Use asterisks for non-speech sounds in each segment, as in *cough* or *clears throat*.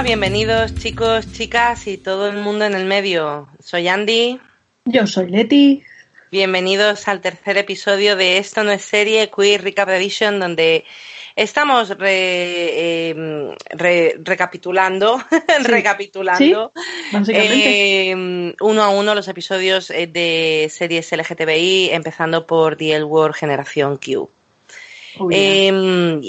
Hola, bienvenidos chicos, chicas y todo el mundo en el medio. Soy Andy. Yo soy Leti. Bienvenidos al tercer episodio de Esto no es serie, Queer Recap Edition, donde estamos eh, recapitulando, *laughs* recapitulando eh, uno a uno los episodios eh, de series LGTBI, empezando por The L Word Generación Q. Em,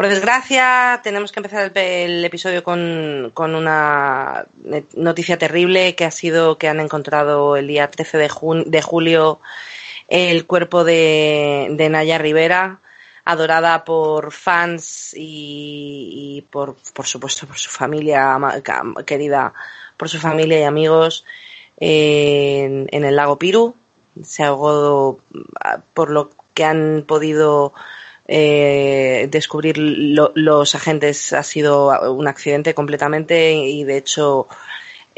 por desgracia, tenemos que empezar el, episodio con, una noticia terrible que ha sido que han encontrado el día 13 de, julio el cuerpo de, Naya Rivera, adorada por fans y, por, por, supuesto por su familia querida, por su familia y amigos en, en el lago Piru. Se ahogó por lo que han podido eh, descubrir los agentes ha sido un accidente completamente y de hecho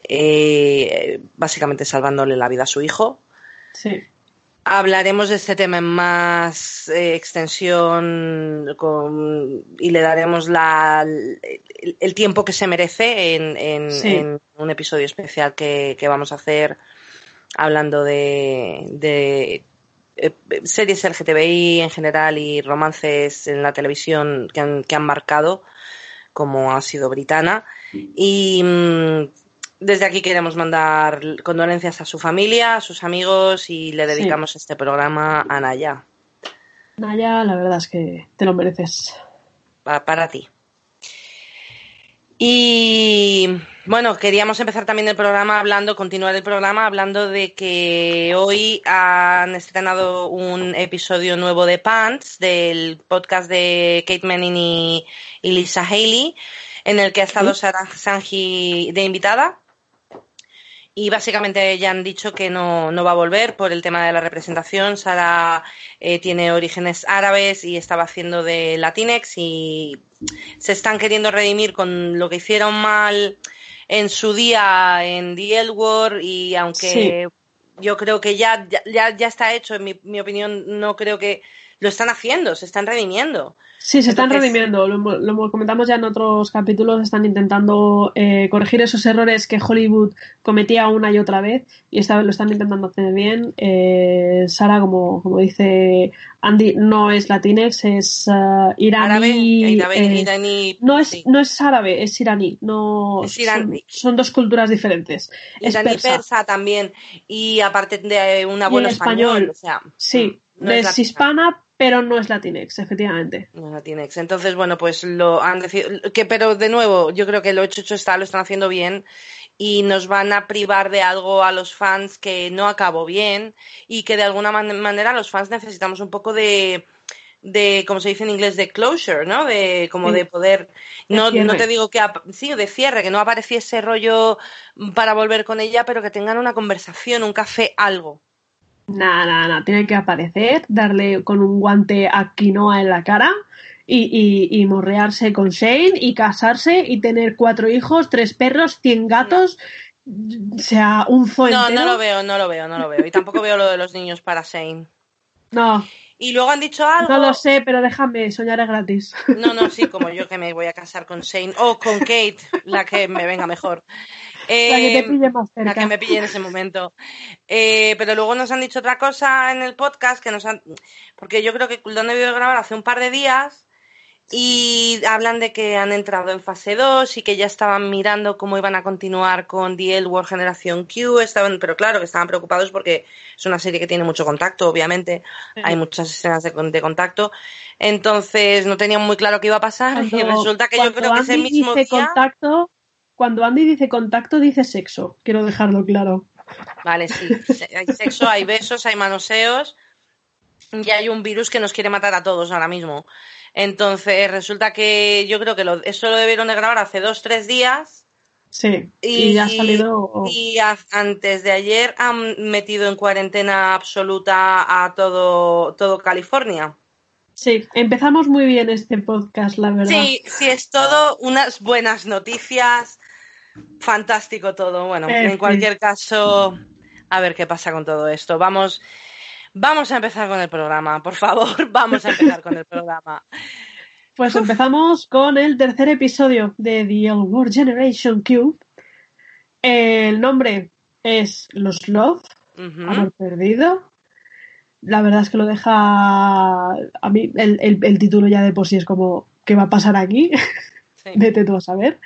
eh, básicamente salvándole la vida a su hijo. Sí. Hablaremos de este tema en más eh, extensión y le daremos la, el, tiempo que se merece en, un episodio especial que, vamos a hacer hablando de eh, series LGTBI en general y romances en la televisión que han, que han marcado, como ha sido Britana. Y mm, desde aquí queremos mandar condolencias a su familia, a sus amigos y le dedicamos este programa a Naya. Naya, la verdad es que te lo mereces. para ti. Y bueno, queríamos empezar también el programa hablando, continuar el programa hablando de que hoy han estrenado un episodio nuevo de Pants, del podcast de Kate Manning y, Lisa Haley, en el que ha estado Sarah Sanji de invitada y básicamente ya han dicho que no, no, va a volver por el tema de la representación. Sara eh, tiene orígenes árabes y estaba haciendo de Latinex y se están queriendo redimir con lo que hicieron mal en su día en The L y aunque yo creo que ya, ya, ya está hecho, en mi, mi opinión no creo que lo están haciendo, se están redimiendo. Sí, se están redimiendo. Lo, comentamos ya en otros capítulos. Están intentando eh, corregir esos errores que Hollywood cometía una y otra vez. Y esta vez lo están intentando hacer bien. Eh, Sara, como, como dice Andy, no es latinex, es uh, iraní. Eh, no, es, no es árabe, es iraní. No, es iraní. Son, dos culturas diferentes. Iraní es persa. también. Y aparte de un abuelo español. O sea, sí, es hispana, pero no es Latinex, efectivamente. No es Latinex. Entonces, bueno, pues lo han decidido. Que, pero de nuevo, yo creo que lo hecho, hecho está, lo están haciendo bien y nos van a privar de algo a los fans que no acabó bien y que de alguna manera los fans necesitamos un poco de de como se dice en inglés de closure, ¿no? De como de poder no, no te digo que sí, de cierre, que no apareciese rollo para volver con ella, pero que tengan una conversación, un café, algo. Nada, nada, nada. Tiene que aparecer, darle con un guante a quinoa en la cara y, y, morrearse con Shane y casarse y tener cuatro hijos, tres perros, cien gatos. O sea, un zoo No, no lo veo, no lo veo, no lo veo. Y tampoco veo lo de los niños para Shane. No. Y luego han dicho algo. No lo sé, pero déjame, soñar es gratis. No, no, sí, como yo que me voy a casar con Shane o con Kate, la que me venga mejor la que te eh, pille más cerca. La que me pille en ese momento. Eh, pero luego nos han dicho otra cosa en el podcast que nos han. Porque yo creo que lo han debido grabar hace un par de días y hablan de que han entrado en fase 2 y que ya estaban mirando cómo iban a continuar con The L World Generación Q, estaban, pero claro que estaban preocupados porque es una serie que tiene mucho contacto, obviamente, hay muchas escenas de, contacto, entonces no tenían muy claro qué iba a pasar y resulta que yo creo que ese mismo día... Contacto, cuando Andy dice contacto, dice sexo. Quiero dejarlo claro. Vale, sí. Hay sexo, hay besos, hay manoseos y hay un virus que nos quiere matar a todos ahora mismo. Entonces, resulta que yo creo que lo, eso lo debieron de grabar hace dos, tres días. Sí, y, ya ha salido. Y antes de ayer han metido en cuarentena absoluta a todo, todo California. Sí, empezamos muy bien este podcast, la verdad. Sí, sí, es todo unas buenas noticias. Fantástico todo. Bueno, en cualquier caso, a ver qué pasa con todo esto. Vamos, vamos a empezar con el programa, por favor, *laughs* vamos a empezar con el programa. Pues empezamos con el tercer episodio de The Old World Generation Cube. El nombre es Los Love, Amor Perdido. La verdad es que lo deja a mí, el, título ya de por sí es como, ¿qué va a pasar aquí? *laughs* Vete tú a saber.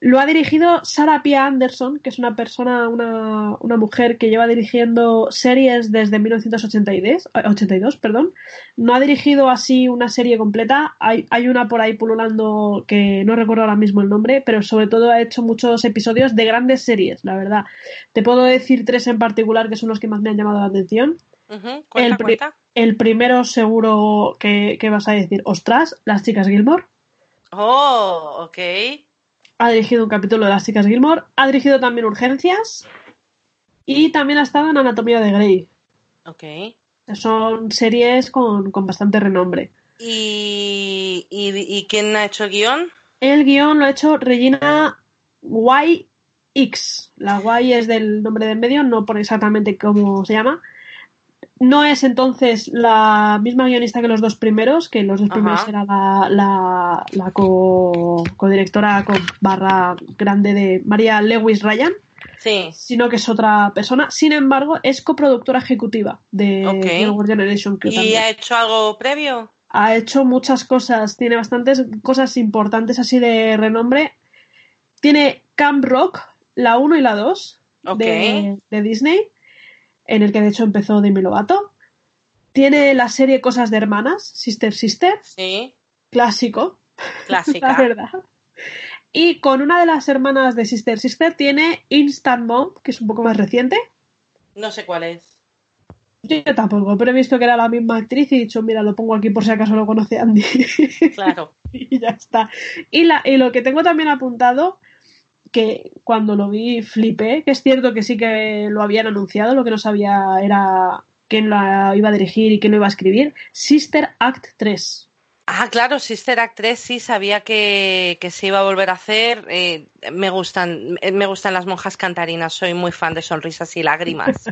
Lo ha dirigido Sarah Pia Anderson, que es una persona, una, una mujer que lleva dirigiendo series desde 1982, 82, perdón. No ha dirigido así una serie completa. Hay, hay una por ahí pululando que no recuerdo ahora mismo el nombre, pero sobre todo ha hecho muchos episodios de grandes series, la verdad. Te puedo decir tres en particular que son los que más me han llamado la atención. el, el, primero seguro que, que vas a decir, ostras, las chicas Gilmore. Oh, ok ha dirigido un capítulo de Las chicas Gilmore, ha dirigido también Urgencias y también ha estado en Anatomía de Grey. Ok. Son series con, bastante renombre. ¿Y, y, quién ha hecho el guion? El guion lo ha hecho Regina YX. La Y es del nombre del medio, no por exactamente cómo se llama. No es entonces la misma guionista que los dos primeros, que los dos primeros era la, la, la co, directora barra grande de María Lewis Ryan. Sí. Sino que es otra persona. Sin embargo, es coproductora ejecutiva de okay. Generation. ¿Y ha hecho algo previo? Ha hecho muchas cosas. Tiene bastantes cosas importantes así de renombre. Tiene Camp Rock, la 1 y la 2 de, de Disney en el que de hecho empezó Demi Lovato. Tiene la serie Cosas de Hermanas, Sister Sister. Sí. Clásico. Clásica. *laughs* la verdad. Y con una de las hermanas de Sister Sister tiene Instant Mom, que es un poco más reciente. No sé cuál es. Yo tampoco, pero he visto que era la misma actriz y he dicho, mira, lo pongo aquí por si acaso lo conoce Andy. Claro. *laughs* y ya está. Y, la, y lo que tengo también apuntado que cuando lo vi flipé, que es cierto que sí que lo habían anunciado, lo que no sabía era quién la iba a dirigir y quién lo iba a escribir, Sister Act 3. Ah, claro, Sister Act 3 sí sabía que, se iba a volver a hacer. Eh, me gustan, eh, me gustan las monjas cantarinas, soy muy fan de sonrisas y lágrimas.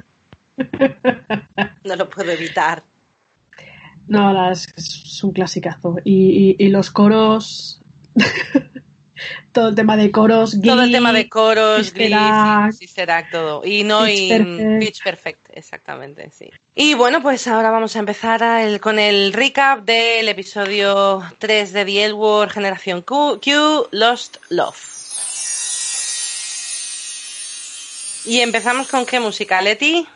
*laughs* no lo puedo evitar. No, es, un clasicazo. y los coros *laughs* todo el tema de coros, todo el tema de coros, será todo. Y no, y Pitch Perfect, exactamente, sí. Y bueno, pues ahora vamos a empezar con el recap del episodio 3 de The L Generación Q, Q, Lost Love. Y empezamos con qué música, Leti?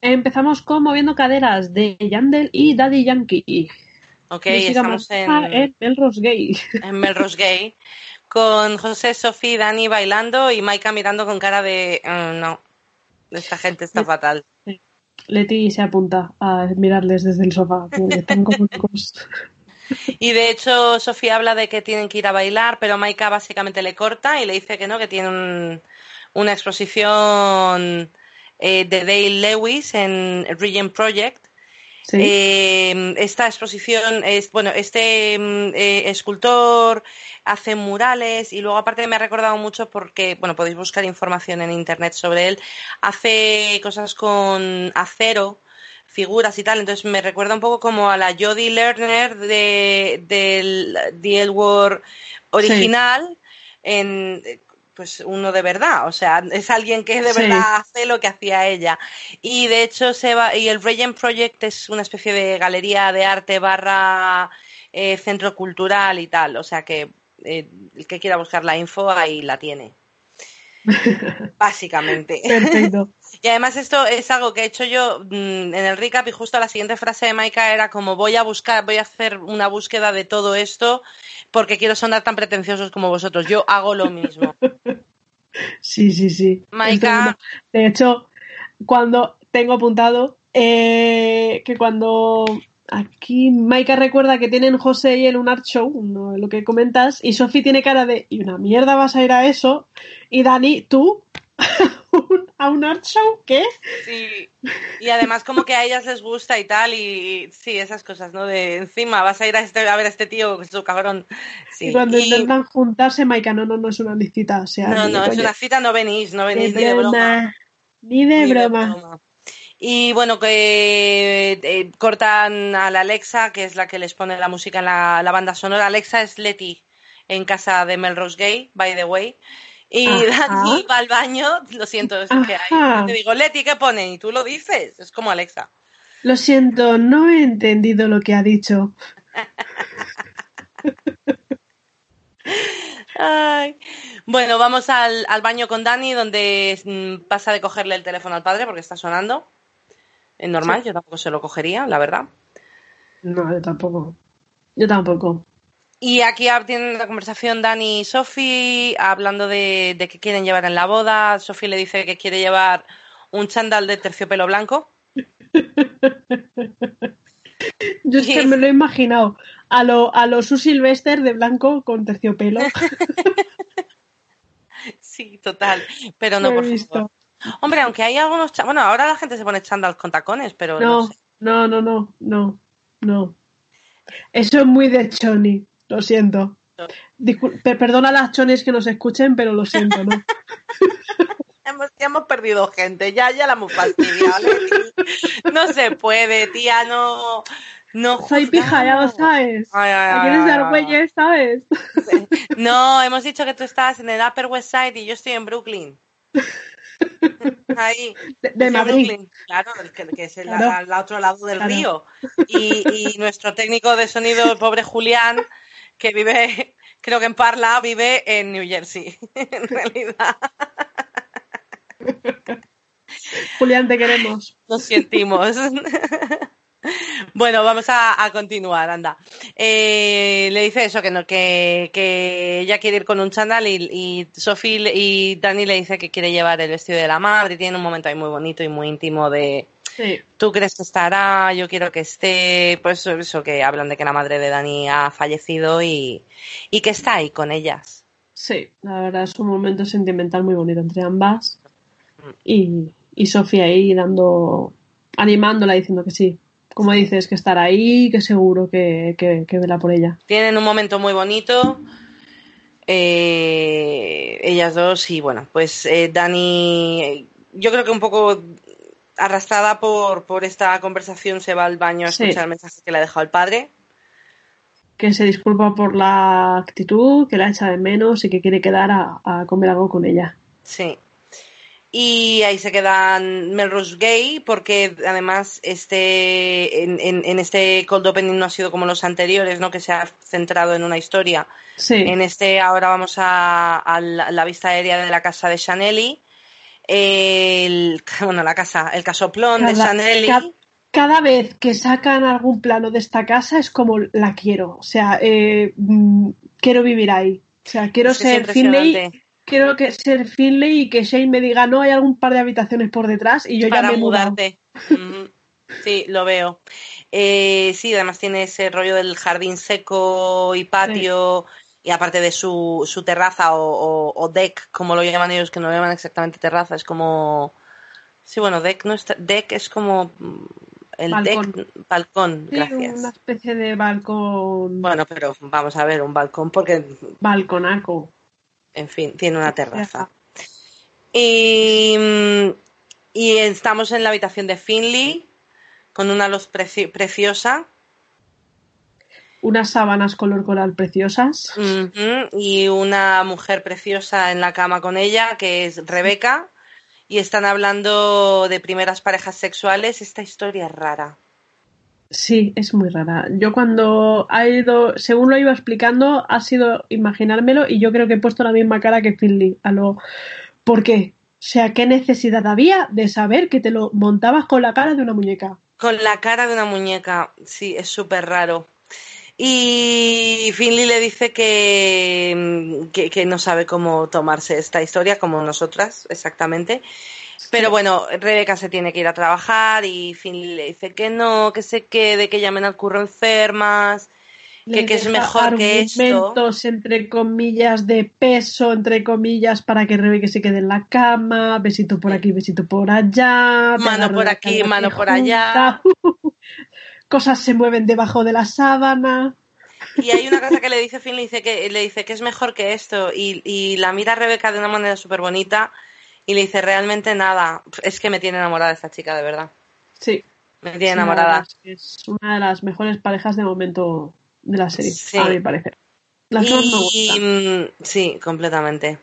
Empezamos con Moviendo Caderas de Yandel y Daddy Yankee. Ok, estamos en, en Melrose Gay. En Melrose Gay con José, Sofía y Dani bailando y Maika mirando con cara de mm, no, esta gente está fatal. Leti se apunta a mirarles desde el sofá, están como *laughs* Y de hecho, Sofía habla de que tienen que ir a bailar, pero Maika básicamente le corta y le dice que no, que tiene una exposición eh, de Dale Lewis en Regent Project eh, esta exposición es, bueno, este mm, eh, escultor hace murales y luego aparte me ha recordado mucho porque, bueno, podéis buscar información en internet sobre él, hace cosas con acero, figuras y tal, entonces me recuerda un poco como a la Jodie Lerner de, del The War original, en, pues uno de verdad, o sea, es alguien que de verdad hace lo que hacía ella. Y de hecho se va, y el Regent Project es una especie de galería de arte barra eh, centro cultural y tal, o sea que eh, el que quiera buscar la info ahí la tiene. *laughs* Básicamente. Perfecto. Y además esto es algo que he hecho yo mm, en el recap y justo la siguiente frase de Maika era como voy a buscar, voy a hacer una búsqueda de todo esto porque quiero sonar tan pretenciosos como vosotros. Yo hago lo mismo. *laughs* Sí, sí, sí. Maika. De hecho, cuando tengo apuntado eh, que cuando aquí Maika recuerda que tienen José y él un art show, lo que comentas, y Sofi tiene cara de ¿y una mierda vas a ir a eso? Y Dani, tú *laughs* a un art show, ¿qué? Sí, y además como que a ellas les gusta y tal, y sí, esas cosas, ¿no? De encima vas a ir a, este, a ver a este tío, que es tu cabrón. Sí. Y cuando intentan juntarse, Maika, no, no, no es una cita, o sea... No, no, es una cita, no venís, no venís ni de broma. Ni de, broma. Y bueno, que eh, cortan a la Alexa, que es la que les pone la música en la, banda sonora. Alexa es Letty en casa de Melrose Gay, by the way. Y Dani va al baño, lo siento, es que hay. Te digo, Leti, ¿qué pone? Y tú lo dices, es como Alexa. Lo siento, no he entendido lo que ha dicho. Bueno, vamos al, baño con Dani, donde mm, pasa de cogerle el teléfono al padre porque está sonando. Es normal, yo tampoco se lo cogería, la verdad. No, yo tampoco. Yo tampoco. Y aquí tienen la conversación Dani y Sofi hablando de, de qué quieren llevar en la boda. Sofi le dice que quiere llevar un chándal de terciopelo blanco. Yo es que me lo he imaginado a lo, a lo Su Silvester de blanco con terciopelo. *laughs* sí, total. Pero no, por visto. Hombre, aunque hay algunos. Bueno, ahora la gente se pone chándal con tacones, pero. No, no, no, no, no, no. Eso es muy de Choni. Lo siento. perdona a las chones que nos escuchen, pero lo siento, ¿no? *laughs* hemos, ya hemos perdido gente, ya, ya la hemos fastidiado. *laughs* no se puede, tía, no. No Soy pija, ya lo sabes. quieres dar güeyes, ¿sabes? No, hemos dicho que tú estás en el Upper West Side y yo estoy en Brooklyn. Ahí. De, Madrid. claro, que, es el, al otro lado del río. Y, y, nuestro técnico de sonido, el pobre Julián, que vive, *laughs* creo que en Parla, vive en New Jersey, *laughs* en realidad. Julián, te queremos. Lo sentimos. *laughs* Bueno, vamos a, continuar, anda. Eh, le dice eso, que, no, que, que, ella quiere ir con un chándal y, y Sophie y Dani le dice que quiere llevar el vestido de la madre y tiene un momento ahí muy bonito y muy íntimo de, Tú crees que estará, yo quiero que esté, pues eso que hablan de que la madre de Dani ha fallecido y, que está ahí con ellas. Sí, la verdad es un momento sentimental muy bonito entre ambas y, y Sofía ahí dando, animándola diciendo que sí, como dices, que estará ahí, que seguro que, que, verá por ella. Tienen un momento muy bonito. Eh, ellas dos y bueno, pues eh, Dani, yo creo que un poco arrastrada por, por esta conversación, se va al baño a escuchar el mensaje que le ha dejado el padre. Que se disculpa por la actitud, que la echa de menos y que quiere quedar a, comer algo con ella. Sí. Y ahí se quedan Melrose Gay, porque además este en, en, este cold opening no ha sido como los anteriores, ¿no? Que se ha centrado en una historia. Sí. En este ahora vamos a, a la, vista aérea de la casa de Chanelli el, *laughs* bueno, la casa, el casoplón de Chanel. Cada, vez que sacan algún plano de esta casa es como la quiero. O sea, eh, mm, quiero vivir ahí. O sea, quiero ser Finley. Quiero que ser Finley y que Shane me diga, no, hay algún par de habitaciones por detrás y yo ya me mudarte. Sí, lo veo. Eh, sí, además tiene ese rollo del jardín seco y patio y aparte de su, su terraza o, deck, como lo llaman ellos, que no lo llaman exactamente terraza, es como... Sí, bueno, deck, no es, deck es como mm, el deck, balcón, gracias. una especie de balcón. Bueno, pero vamos a ver, un balcón porque... Balconaco. En fin, tiene una terraza. Y, mm, y estamos en la habitación de Finley con una luz preciosa unas sábanas color coral preciosas. Y una mujer preciosa en la cama con ella, que es Rebeca, y están hablando de primeras parejas sexuales. Esta historia es rara. Sí, es muy rara. Yo cuando ha ido, según lo iba explicando, ha sido imaginármelo y yo creo que he puesto la misma cara que Finley. A lo, ¿Por qué? O sea, ¿qué necesidad había de saber que te lo montabas con la cara de una muñeca? Con la cara de una muñeca, sí, es súper raro. Y Finley le dice que, que, no sabe cómo tomarse esta historia, como nosotras, exactamente. Pero bueno, Rebeca se tiene que ir a trabajar y Finley le dice que no, que se quede, que llamen al curro enfermas, que, que, es mejor que esto. entre comillas de peso, entre comillas, para que Rebeca se quede en la cama, besito por aquí, besito por allá. Mano por aquí, mano por allá. *laughs* cosas se mueven debajo de la sábana. Y hay una cosa que le dice Finn, le dice que, le dice que es mejor que esto, y, la mira a Rebeca de una manera súper bonita, y le dice realmente nada, es que me tiene enamorada esta chica, de verdad. Sí. Me tiene enamorada. Es una de las mejores parejas de momento de la serie, a mi parecer. Las dos me gustan. Mm, sí, completamente.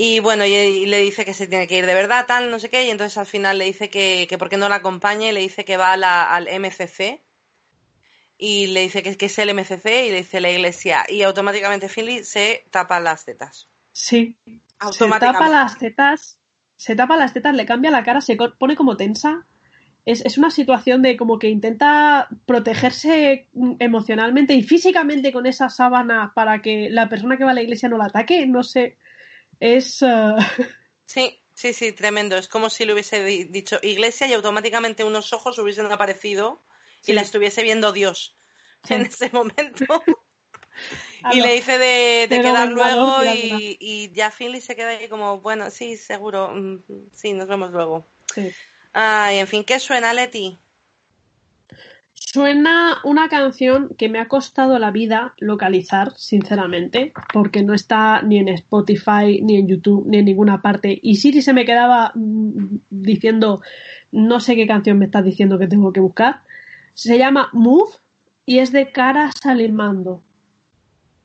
Y bueno, y, le dice que se tiene que ir de verdad, tal, no sé qué, y entonces al final le dice que, que por qué no la acompaña y le dice que va al MCC y le dice que, que, es el MCC y le dice la iglesia y automáticamente Finley se tapa las tetas. Sí. Se tapa las tetas, se tapa las tetas, le cambia la cara, se pone como tensa. Es, es una situación de como que intenta protegerse emocionalmente y físicamente con esa sábana para que la persona que va a la iglesia no la ataque. No sé. Es. Uh, sí, sí, sí, tremendo. Es como si le hubiese dicho iglesia y automáticamente unos ojos hubiesen aparecido y la estuviese viendo Dios en ese momento. *laughs* y le dice de, quedar luego y, y, ya Finley se queda ahí como, bueno, sí, seguro, mm, sí, nos vemos luego. Sí. Ay, en fin, ¿qué suena, Leti? Suena una canción que me ha costado la vida localizar, sinceramente, porque no está ni en Spotify, ni en YouTube, ni en ninguna parte. Y Siri se me quedaba mm, diciendo, no sé qué canción me estás diciendo que tengo que buscar. Se llama Move y es de Cara Salimando.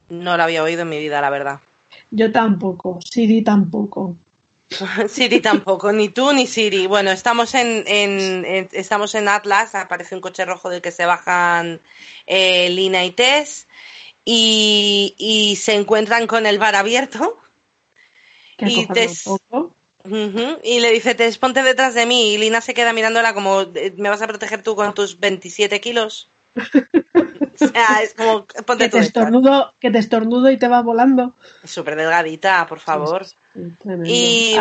No la había oído en mi vida, la verdad. Yo tampoco, Siri tampoco. *laughs* Siri tampoco, ni tú ni Siri. Bueno, estamos en, estamos en Atlas, aparece un coche rojo del que se bajan eh, Lina y Tess y, se encuentran con el bar abierto. Y, Tess, y le dice, Tess, ponte detrás de mí. Y Lina se queda mirándola como, eh, ¿me vas a proteger tú con tus 27 kilos? *laughs* o sea, es como, ponte que te, estornudo, que te estornudo y te va volando. Súper delgadita, por favor. Y,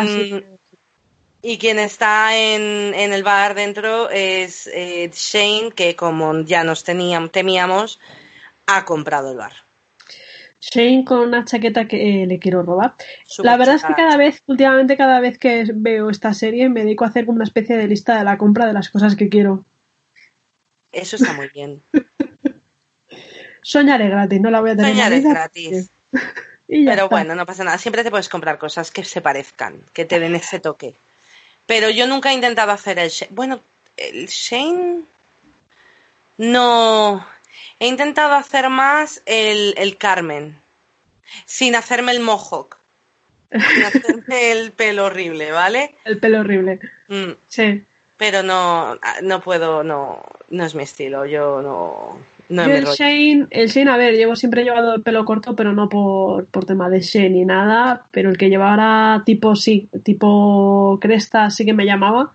y quien está en, en, el bar dentro es eh, Shane, que como ya nos teníamos, temíamos, ha comprado el bar. Shane con una chaqueta que eh, le quiero robar. la verdad es que cada vez, últimamente, cada vez que veo esta serie, me dedico a hacer como una especie de lista de la compra de las cosas que quiero. Eso está muy bien. *laughs* Soñaré gratis, no la voy a tener. Soñaré gratis. *laughs* Pero bueno, no pasa nada. Siempre te puedes comprar cosas que se parezcan, que te den ese toque. Pero yo nunca he intentado hacer el Shane. Bueno, el Shane. No. He intentado hacer más el, el Carmen. Sin hacerme el mohawk. Sin hacerme el pelo horrible, ¿vale? *laughs* El pelo horrible. Mm. Sí. Pero no, no puedo, no, no es mi estilo. Yo no el Shane, el Shane, a ver, llevo siempre llevado el pelo corto, pero no por, tema de Shane ni nada, pero el que llevara tipo, sí, tipo cresta, sí que me llamaba.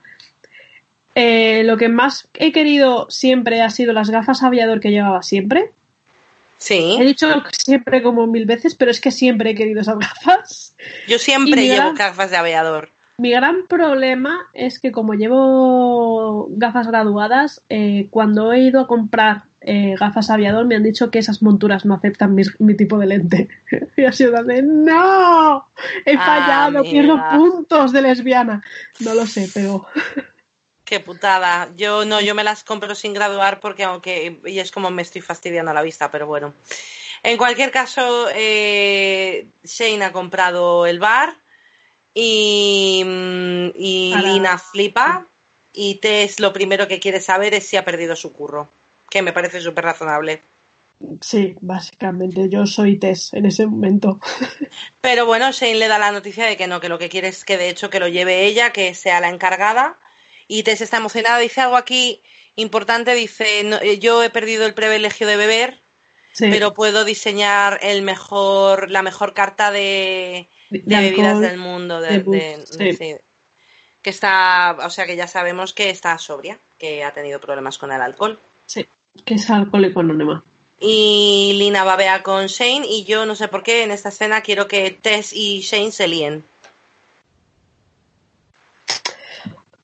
Eh, lo que más he querido siempre ha sido las gafas aviador que llevaba siempre. Sí. He dicho siempre como mil veces, pero es que siempre he querido esas gafas. Yo siempre llevo gafas de aviador. Mi gran problema es que como llevo gafas graduadas, eh, cuando he ido a comprar eh, gafas aviador me han dicho que esas monturas no aceptan mi, tipo de lente. *laughs* y ha sido de ¡No! He ah, fallado, pierdo puntos de lesbiana. No lo sé, pero. *laughs* Qué putada. Yo no, yo me las compro sin graduar porque aunque y es como me estoy fastidiando la vista, pero bueno. En cualquier caso, eh, Shane ha comprado el bar y, mm, y Lina flipa y Tess lo primero que quiere saber es si ha perdido su curro que me parece súper razonable. Sí, básicamente yo soy Tess en ese momento. *laughs* Pero bueno, Shane le da la noticia de que no, que lo que quiere es que de hecho que lo lleve ella, que sea la encargada. Y Tess está emocionada, dice algo aquí importante, dice, eh, yo he perdido el privilegio de beber, pero puedo diseñar el mejor, la mejor carta de, bebidas del mundo. De, que está, o sea que ya sabemos que está sobria, que ha tenido problemas con el alcohol. Sí, que es alcohólico anónima. Y Lina babea con Shane y yo no sé por qué en esta escena quiero que Tess y Shane se líen.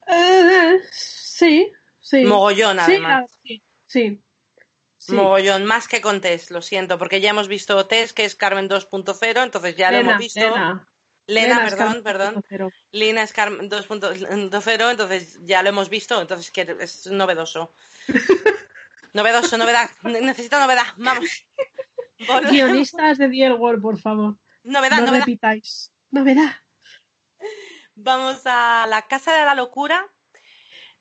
Eh, sí, sí. Mogollón, además. Sí, sí, Mogollón, más que con Tess, lo siento, porque ya hemos visto Tess, que es Carmen 2.0, entonces ya lo hemos visto. Lena, Lena, perdón, perdón. Lina es Carmen 2.0, entonces ya lo hemos visto, entonces que es novedoso. *laughs* Novedoso, novedad. Necesito novedad. Vamos. Guionistas de The World, por favor. Novedad, no novedad. repitáis. Novedad. Vamos a la Casa de la Locura.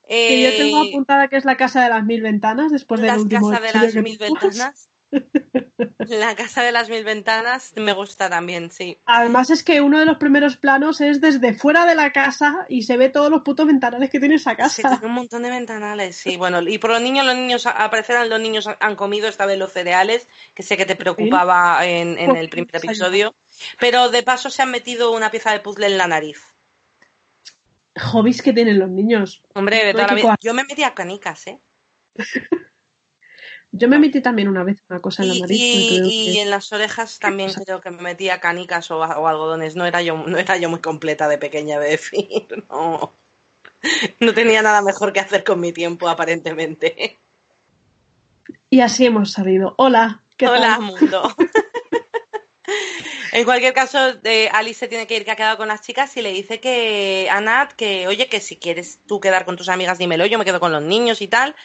Que yo tengo apuntada que es la casa de las mil ventanas después del último casa de las mil ventanas. *laughs* La casa de las mil ventanas me gusta también, sí. Además es que uno de los primeros planos es desde fuera de la casa y se ve todos los putos ventanales que tiene esa casa. Sí, tiene un montón de ventanales, sí. Bueno, y por los niños, los niños aparecerán, los niños han comido esta vez los cereales, que sé que te preocupaba en, en el primer episodio. Pero de paso se han metido una pieza de puzzle en la nariz. Hobbies que tienen los niños. Hombre, yo me metí a canicas, ¿eh? *laughs* Yo me metí también una vez una cosa en la nariz. Y, en las orejas también creo que me metía canicas o, algodones. No era yo, no era yo muy completa de pequeña de decir, *laughs* no. No tenía nada mejor que hacer con mi tiempo, aparentemente. Y así hemos salido. Hola, ¿qué Hola, mundo. *laughs* en cualquier caso, eh, Alice se tiene que ir que ha quedado con las chicas y le dice que a Nat que, oye, que si quieres tú quedar con tus amigas, dímelo, yo me quedo con los niños y tal.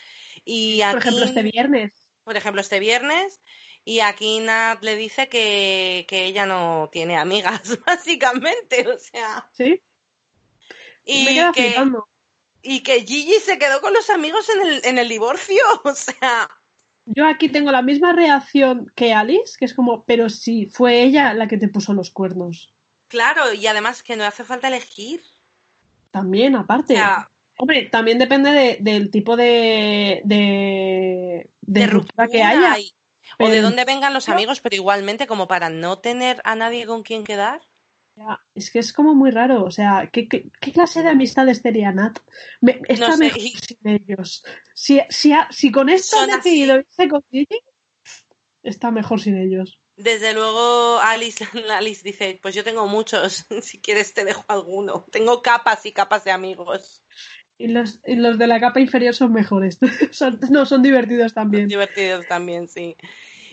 Y por ejemplo, este viernes. Por ejemplo, este viernes. Y aquí Nat le dice que, ella no tiene amigas, *laughs* básicamente. O sea. Sí. Y que, y que Gigi se quedó con los amigos en el, en el divorcio. *laughs* O sea. Yo aquí tengo la misma reacción que Alice, que es como, pero si fue ella la que te puso los cuernos. Claro, y además que no hace falta elegir. También, aparte. Hombre, también depende del tipo de, de, de, ruptura que haya. o de dónde vengan los amigos, pero igualmente como para no tener a nadie con quien quedar. Es que es como muy raro, o sea, ¿qué, clase de amistades tenía Nat? está mejor sin ellos. Si, si, si con esto han decidido irse con Gigi, está mejor sin ellos. Desde luego, Alice, *laughs* Alice dice, pues yo tengo muchos, *laughs* si quieres te dejo alguno. Tengo capas y capas de amigos. Y los, los de la capa inferior son mejores. *laughs* no, son divertidos también. Son divertidos también, sí.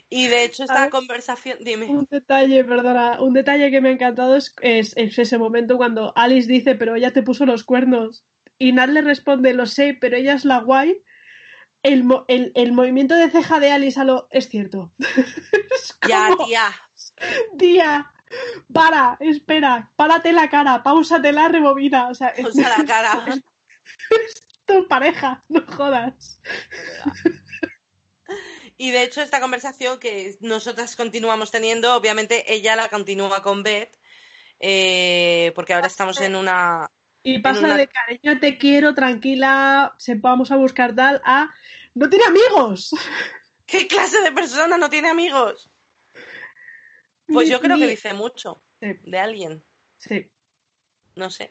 Y de hecho esta conversación, dime. Un detalle, perdona, un detalle que me ha encantado es, ese momento cuando Alice dice, pero ella te puso los cuernos. Y Nat le responde, lo sé, pero ella es la guay. El, el, movimiento de ceja de Alice a lo... Es cierto. *laughs* ya, tía. Tía, para, espera, párate la cara, pausate la rebobina. O sea, Pausa la *laughs* cara. tu pareja, no jodas. Y de hecho, esta conversación que nosotras continuamos teniendo, obviamente ella la continúa con Beth, eh, porque ahora estamos en una. Y pasa de cariño, te quiero, tranquila, se vamos a buscar tal, a. ¡No tiene amigos! *laughs* ¿Qué clase de persona no tiene amigos? Pues yo creo que dice mucho de alguien. Sí. No sé.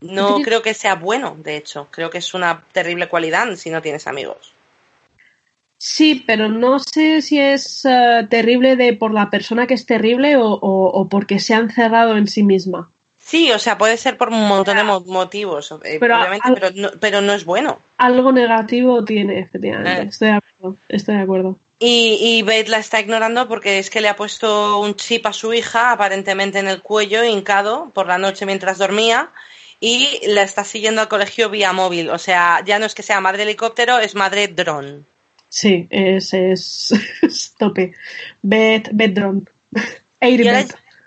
No creo que sea bueno, de hecho. Creo que es una terrible cualidad si no tienes amigos. Sí, pero no sé si es eh, terrible de por la persona que es terrible o, porque se ha encerrado en sí misma. Sí, o sea, puede ser por un montón de motivos, eh, pero, obviamente, pero, no, es bueno. Algo negativo tiene, efectivamente. Eh. Estoy de acuerdo. Estoy de acuerdo. Y, y Beth la está ignorando porque es que le ha puesto un chip a su hija, aparentemente en el cuello, hincado, por la noche mientras dormía, y la está siguiendo al colegio vía móvil. O sea, ya no es que sea madre helicóptero, es madre dron. Sí, es, es, *laughs* tope. Beth, *laughs* Beth dron.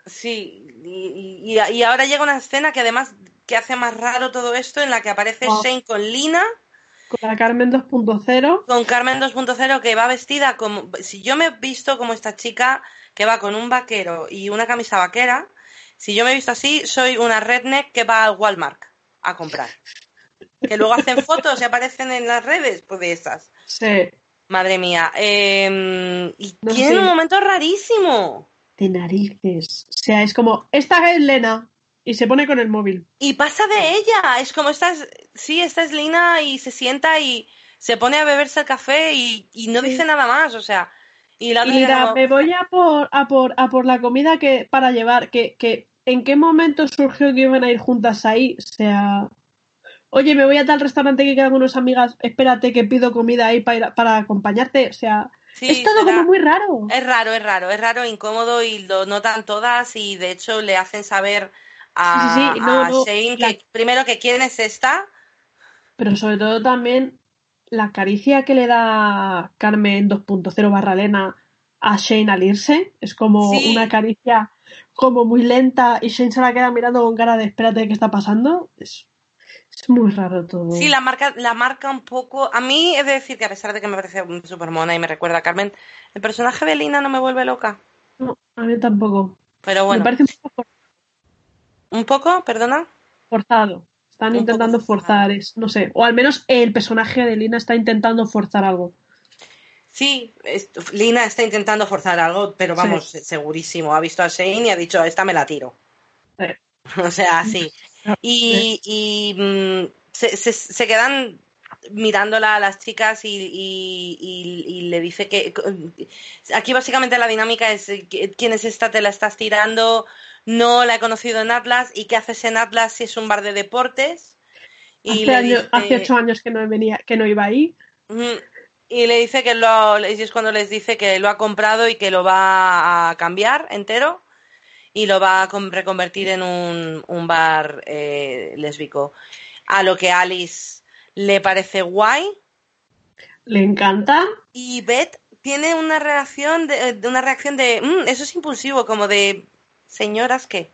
sí, y, y, ahora llega una escena que además que hace más raro todo esto, en la que aparece oh. Shane con Lina. Con la Carmen 2.0. Con Carmen 2.0 que va vestida como... Si yo me he visto como esta chica que va con un vaquero y una camisa vaquera, si yo me he visto así, soy una redneck que va al Walmart a comprar. Que luego hacen fotos y aparecen en las redes, pues de esas. *laughs* Sí. Madre mía. Em, y tiene un momento rarísimo. De narices. O sea, es como, esta es Lena. Y se pone con el móvil. Y pasa de ella. Es como, esta es, sí, esta es Lina y se sienta y se pone a beberse el café y, no dice nada más. O sea, y la Mira, me voy a por, a por, a por la comida que para llevar, que, que ¿en qué momento surgió que iban a ir juntas ahí? O sea, oye, me voy a tal restaurante que quedan unas amigas, espérate que pido comida ahí para, para acompañarte. O sea, es todo como muy raro. Es raro, es raro, es raro, incómodo y lo notan todas y de hecho le hacen saber a, Shane que primero que quién es esta. Pero sobre todo también la caricia que le da Carmen 2.0 barra Lena a Shane al irse. Es como una caricia como muy lenta y Shane se la queda mirando con cara de espérate qué está pasando. Es, Es muy raro todo. Sí, la marca, la marca un poco. A mí he de decir que a pesar de que me parece súper mona y me recuerda a Carmen, el personaje de Lina no me vuelve loca. No, a mí tampoco. Pero bueno. Me parece un poco ¿Un poco? ¿Perdona? forzado. Están Un intentando forzar, es, no sé. O al menos el personaje de Lina está intentando forzar algo. Sí, es- Lina está intentando forzar algo, pero vamos, segurísimo. Ha visto a Shane y ha dicho, esta me la tiro. *laughs* O sea, sí. Y, y, mm, se, se- se quedan mirándola a las chicas y, y- y- y le dice que aquí básicamente la dinámica es eh, quién es esta, te la estás tirando, no la he conocido en Atlas y qué haces en Atlas si es un bar de deportes. Y hace, le año- dice- hace ocho años que no venía, que no iba ahí. Y le dice que lo, es cuando les dice que lo ha comprado y que lo va a cambiar entero y lo va a con- reconvertir en un, un bar eh, lésbico. A lo que Alice le parece guay Le encanta. y Beth tiene una reacción de, de una reacción de "Mm, eso es impulsivo, como de señoras que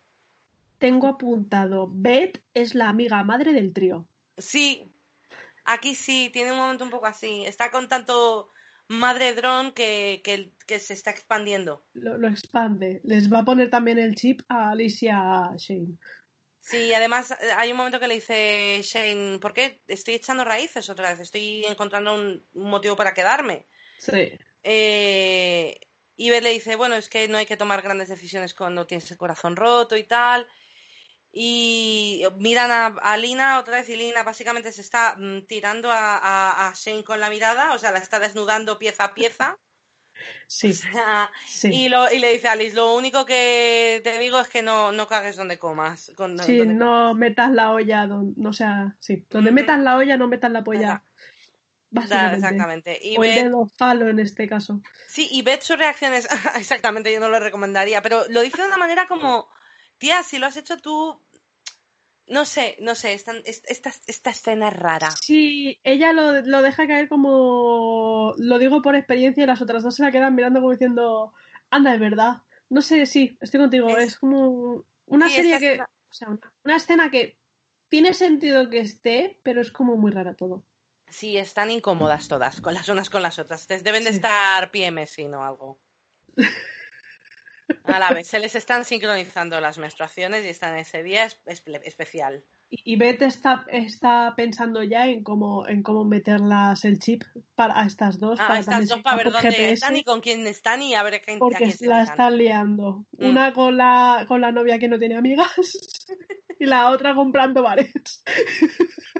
Tengo apuntado. Beth es la amiga madre del trío. sí, aquí sí, tiene un momento un poco así. Está con tanto madre dron que, que, que se está expandiendo. Lo, lo expande. Les va a poner también el chip a Alicia Shane. Sí, además eh, hay un momento que le dice Shane, ¿por qué estoy echando raíces otra vez? Estoy encontrando un, un motivo para quedarme. Sí. Eh, y le dice, bueno, es que no hay que tomar grandes decisiones cuando tienes el corazón roto y tal. Y miran a, a Lina otra vez y Lina básicamente se está mm, tirando a, a- a Shane con la mirada, o sea, la está desnudando pieza a pieza. Sí. O sea, Sí. y, lo, y le dice a Alice, lo único que te digo es que no, no cagues donde comas. Con, Sí, donde no metas la olla donde, no sea, sí, donde Ujú. metas la olla no metas la polla. Ajá. Básicamente. Exactamente. Y o el Beth- dedo falo en este caso. sí, y Beth su reacción es, *laughs* exactamente, yo no lo recomendaría, pero lo dice de una manera como, tía, si lo has hecho tú, no sé, no sé, esta, esta, esta escena es rara. Sí, ella lo, lo deja caer como, lo digo por experiencia y las otras dos se la quedan mirando como diciendo, anda, es verdad. No sé, sí, estoy contigo, Es- es, como una Sí, serie que, escena- o sea, una, una escena que tiene sentido que esté, pero es como muy rara todo. Sí, están incómodas todas, con las unas con las otras. Deben de estar PMS, no algo. *laughs* A la vez, se les están sincronizando las menstruaciones y están ese día es- espe- especial. Y, Beth está, está pensando ya en cómo, en cómo meterlas el chip para a estas dos. Ah, para estas dos para ver dónde GPS, están y con quién están y a ver a quién, a Porque quién la están liando. Mm. Una con la, con la novia que no tiene amigas y la otra comprando bares.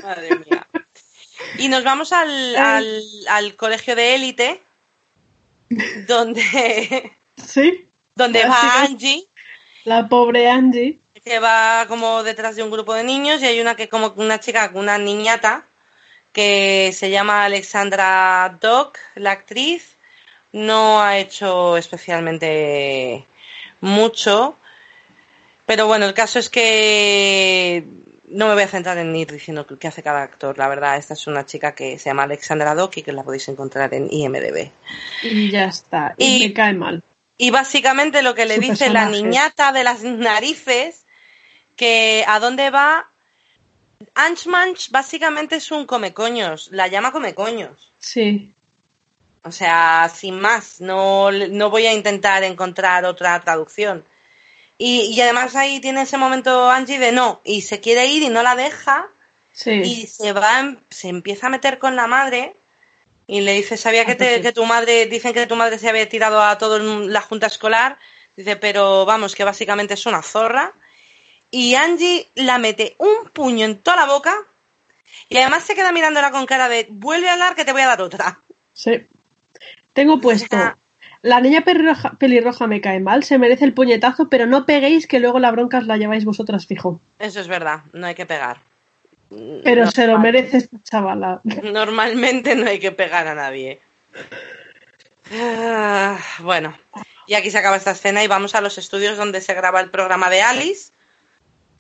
Madre mía. Y nos vamos al, al, al colegio de élite, donde, Sí, donde Así va Angie, la pobre Angie. que va como detrás de un grupo de niños, y hay una que como una chica, una niñata, que se llama Alexandra Dock, la actriz, no ha hecho especialmente mucho, pero bueno, el caso es que no me voy a centrar en ir diciendo qué hace cada actor, la verdad, esta es una chica que se llama Alexandra Dock y que la podéis encontrar en IMDB. Y ya está. Y, Y- me cae mal. Y básicamente lo que le Su dice la niñata de las narices, que a dónde va. Anchmanch básicamente es un comecoños, la llama comecoños. Sí. O sea, sin más, no, no voy a intentar encontrar otra traducción. Y, y además ahí tiene ese momento Angie de no, y se quiere ir y no la deja, Sí. y se va, se empieza a meter con la madre, y le dice, sabía que, Ah, pues te- que tu madre, dicen que tu madre se había tirado a toda la junta escolar, dice, pero vamos, que básicamente es una zorra, y Angie la mete un puño en toda la boca, y además se queda mirándola con cara de, vuelve a hablar que te voy a dar otra. Sí. Tengo puesto. La niña pelirroja, pelirroja me cae mal, se merece el puñetazo, pero no peguéis que luego la bronca os la lleváis vosotras fijo. Eso es verdad, no hay que pegar. Pero No, se lo merece esta chavala. Normalmente no hay que pegar a nadie. Ah, bueno, y aquí se acaba esta escena y vamos a los estudios donde se graba el programa de Alice.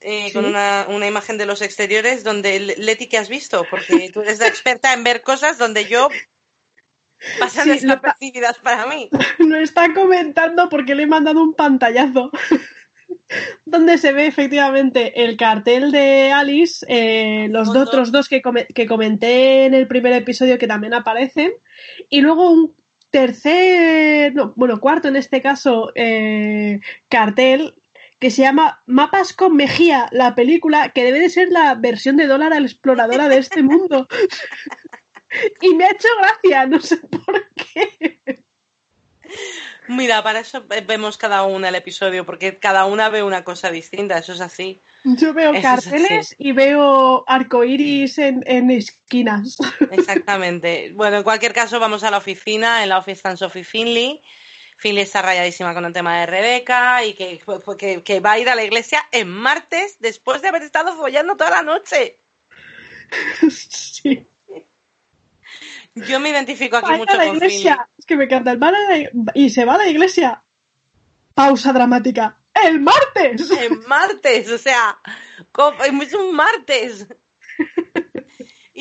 eh, Sí. Con una, una imagen de los exteriores donde Leti, ¿qué has visto? Porque tú eres la experta en ver cosas donde yo pasan Sí, desapercibidas para mí. *laughs* Lo está comentando porque le he mandado un pantallazo. Donde se ve efectivamente el cartel de Alice, eh, los otros dos que, que, comenté en el primer episodio que también aparecen, y luego un tercer, no, bueno, cuarto en este caso, eh, cartel que se llama Mapas con Mejía, la película que debe de ser la versión de Dólar a la exploradora de este mundo. *laughs* y me ha hecho gracia, no sé por qué. Mira, para eso vemos cada una el episodio, porque cada una ve una cosa distinta, eso es así. Yo veo carteles y veo arcoiris en, en esquinas. *laughs* Exactamente. Bueno, en cualquier caso, vamos a la oficina. En la oficina están Sophie Finley. Finley está rayadísima con el tema de Rebeca y que, que, que va a ir a la iglesia en martes después de haber estado follando toda la noche. *laughs* Sí. Yo me identifico aquí mucho la iglesia. Es que me encanta el mal y se va a la iglesia. Pausa dramática. ¡El martes! *laughs* El martes, o sea, es un martes. *laughs*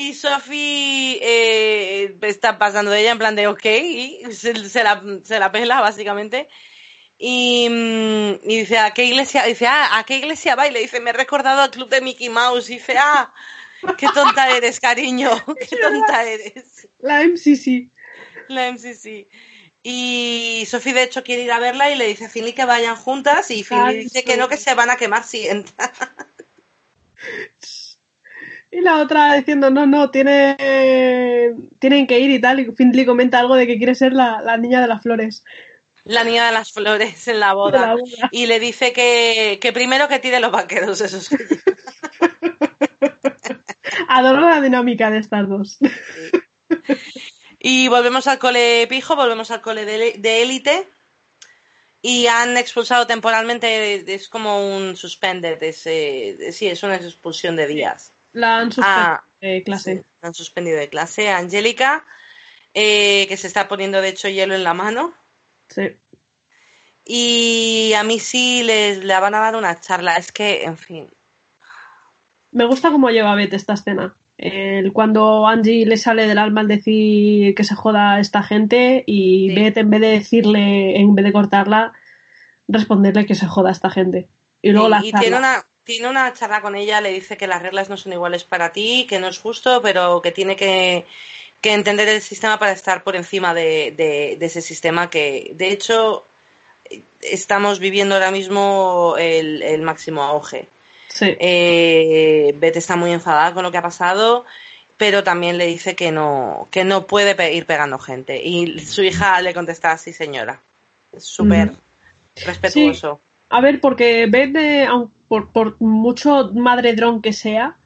Y Sophie eh, está pasando de ella en plan de ok, y se, la, se la pela básicamente. Y, mm, y, dice, ¿a qué iglesia? Dice, ah, ¿a qué iglesia va? Y le dice, me he recordado al club de Mickey Mouse. Y dice, ah, qué tonta eres, cariño, *laughs* qué tonta eres. La MCC. La MCC. Y Sophie, de hecho, quiere ir a verla y le dice a Finley que vayan juntas. Y Finley dice que no, que se van a quemar si entra. *laughs* Y la otra diciendo, no, no, tiene, tienen que ir y tal. Y Finley comenta algo de que quiere ser la, niña de las flores. La niña de las flores en la boda. Y le dice que, primero que tire los vaqueros esos. *laughs* Adoro la dinámica de estas dos. Y volvemos al cole pijo, volvemos al cole de élite. Y han expulsado temporalmente, es como un suspended, es, eh, sí, es una expulsión de días. La han suspendido ah, de clase. han suspendido de clase. Angélica, eh, que se está poniendo de hecho hielo en la mano. Sí. Y a mí sí les le van a dar una charla. Es que, en fin. Me gusta cómo lleva Beth esta escena. El, cuando Angie le sale del alma al decir que se joda a esta gente y Beth en vez de decirle, en vez de cortarla, responderle que se joda a esta gente. Y luego la y tiene una, tiene una charla con ella, le dice que las reglas no son iguales para ti, que no es justo, pero que tiene que, entender el sistema para estar por encima de, ese sistema que, de hecho, estamos viviendo ahora mismo el, máximo auge. Sí. Eh, Beth está muy enfadada con lo que ha pasado, pero también le dice que no, que no puede ir pegando gente. Y su hija le contesta, sí señora. Es súper respetuoso. A ver, porque Beth, por, por mucho madre dron que sea,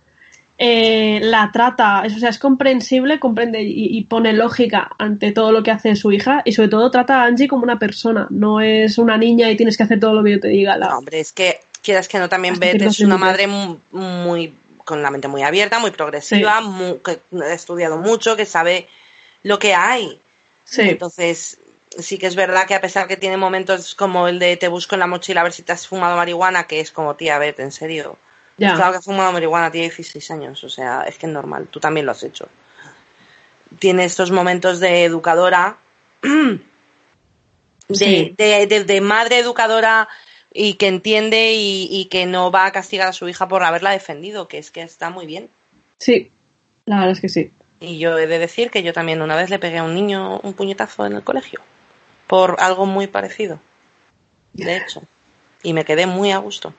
eh, la trata, o sea, es comprensible, comprende y, pone lógica ante todo lo que hace su hija y sobre todo trata a Angie como una persona, no es una niña y tienes que hacer todo lo que yo te diga. No, hombre, es que quieras que no, también Beth es una madre muy, con la mente muy abierta, muy progresiva, que ha estudiado mucho, que sabe lo que hay. Sí. Entonces, sí que es verdad que a pesar que tiene momentos como el de te busco en la mochila a ver si te has fumado marihuana, que es como, tía, vete, en serio. Ya. Claro que has fumado marihuana, tiene 16 años, o sea, es que es normal, tú también lo has hecho. Tiene estos momentos de educadora, *clears throat* de, madre educadora y que entiende y, y, que no va a castigar a su hija por haberla defendido, que es que está muy bien. Sí, la verdad es que sí. Y yo he de decir que yo también una vez le pegué a un niño un puñetazo en el colegio por algo muy parecido, de hecho. Y me quedé muy a gusto.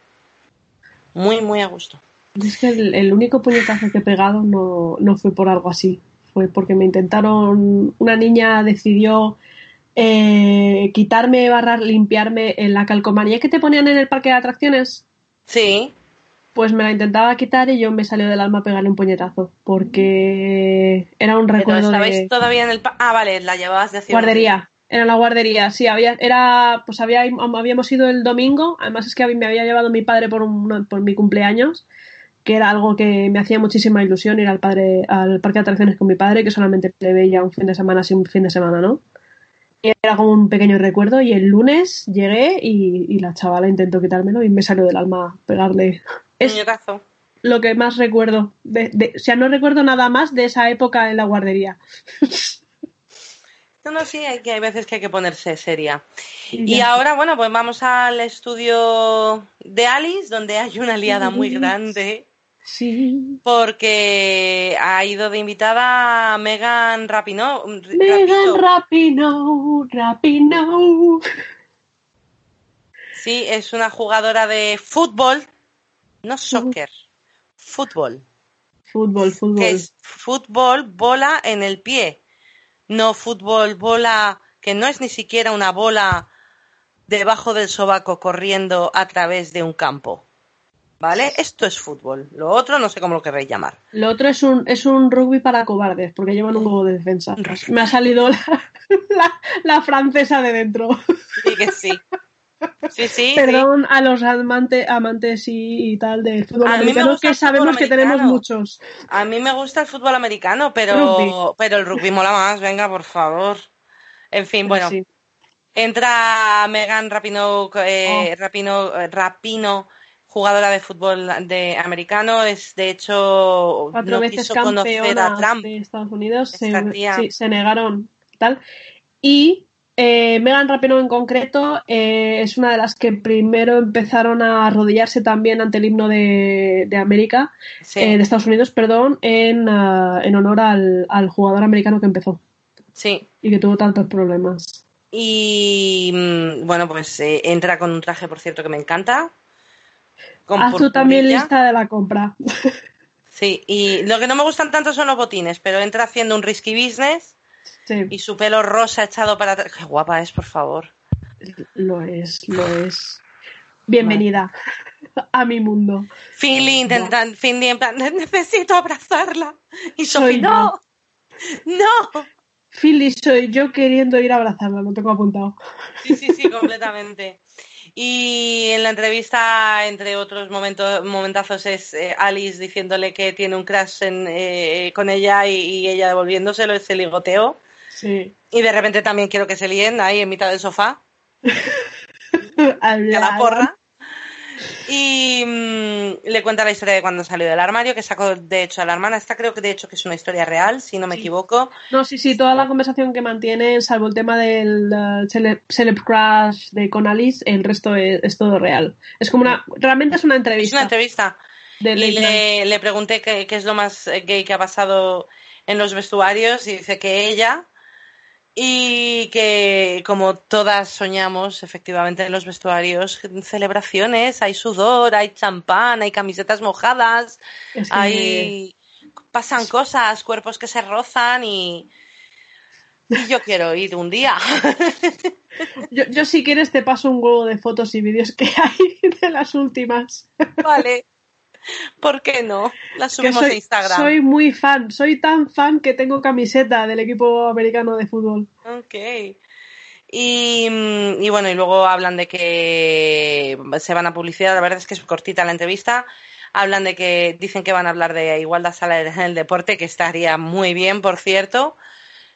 Muy, muy a gusto. Es que el, único puñetazo que he pegado no, no, fue por algo así. Fue porque me intentaron. Una niña decidió eh, quitarme, barrar, limpiarme en la calcomanía que te ponían en el parque de atracciones. Sí. Pues me la intentaba quitar y yo me salió del alma pegarle un puñetazo. Porque era un recuerdo. estabais todavía en el. Ah, vale, la llevabas de Guardería. Era la guardería, sí, había, era, pues había, habíamos ido el domingo, además es que me había llevado mi padre por, por mi cumpleaños, que era algo que me hacía muchísima ilusión ir al padre, al parque de atracciones con mi padre, que solamente le veía un fin de semana, sin un fin de semana, ¿no? Y era como un pequeño recuerdo, y el lunes llegué y, la chavala intentó quitármelo y me salió del alma pegarle. Es lo que más recuerdo, de, o sea, no recuerdo nada más de esa época en la guardería. No, no, sí, hay, que, hay veces que hay que ponerse seria. Y ahora, bueno, pues vamos al estudio de Alice, donde hay una liada muy grande. Sí. Porque ha ido de invitada Megan Rapinoe. Megan Rapinoe, Rapinoe. Sí, es una jugadora de fútbol, no soccer, fútbol. Fútbol, fútbol. Que es fútbol, bola en el pie no fútbol, bola, que no es ni siquiera una bola debajo del sobaco corriendo a través de un campo. ¿Vale? Esto es fútbol. Lo otro no sé cómo lo querréis llamar. Lo otro es un, es un rugby para cobardes, porque llevan un juego de defensa. Me ha salido la, la francesa de dentro. Sí que sí. Sí, sí. Perdón a los amantes y, tal de fútbol americano, que sabemos que tenemos muchos. A mí me gusta el fútbol americano, pero, pero el rugby mola más, venga, por favor. En fin, bueno. Entra Megan Rapino, eh, oh. Rapino, eh, Rapino, jugadora de fútbol de americano, es de hecho cuatro veces campeona de Estados Unidos, se, se negaron tal. Y eh, Megan Rapinoe en concreto eh, es una de las que primero empezaron a arrodillarse también ante el himno de, América, eh, de Estados Unidos, perdón, en, ah, en honor al, jugador americano que empezó. Sí. Y que tuvo tantos problemas. Y mm, bueno, pues entra con un traje, por cierto, que me encanta. Haz tú también lista de la compra. *laughs* Sí, y lo que no me gustan tanto son los botines, pero entra haciendo un risky business y su pelo rosa echado para atrás. Qué guapa es, por favor. Lo es, lo es. Bienvenida a mi mundo. Finley intentando, Finley en plan, necesito abrazarla. Y soy no, no. Finley soy yo queriendo ir a abrazarla, lo tengo apuntado. Sí, sí, sí, completamente. *laughs* Y en la entrevista, entre otros momentos, momentazos, es eh, Alice diciéndole que tiene un crash eh, con ella y, y, ella devolviéndoselo, ese ligoteo. Y de repente también quiero que se líen ahí en mitad del sofá. *laughs* a la porra. Y mm, le cuenta la historia de cuando salió del armario, que sacó de hecho a la hermana. Esta creo que de hecho que es una historia real, si no me equivoco. No, sí, sí, toda la conversación que mantiene, salvo el tema del uh, celeb, crash de con Alice, el resto es, todo real. Es como una, realmente es una entrevista. Es una entrevista. y le, le, pregunté qué, qué es lo más gay que ha pasado en los vestuarios y dice que ella y que como todas soñamos efectivamente en los vestuarios celebraciones hay sudor hay champán hay camisetas mojadas hay pasan cosas cuerpos que se rozan y, y yo quiero ir un día. *laughs* Yo, yo si quieres te paso un huevo de fotos y vídeos que hay de las últimas. Vale *laughs* ¿Por qué no? La subimos a Instagram. Soy muy fan, soy tan fan que tengo camiseta del equipo americano de fútbol. Ok. Y, bueno, y luego hablan de que se van a publicidad, la verdad es que es cortita la entrevista. Hablan de que dicen que van a hablar de igualdad salarial en el deporte, que estaría muy bien, por cierto,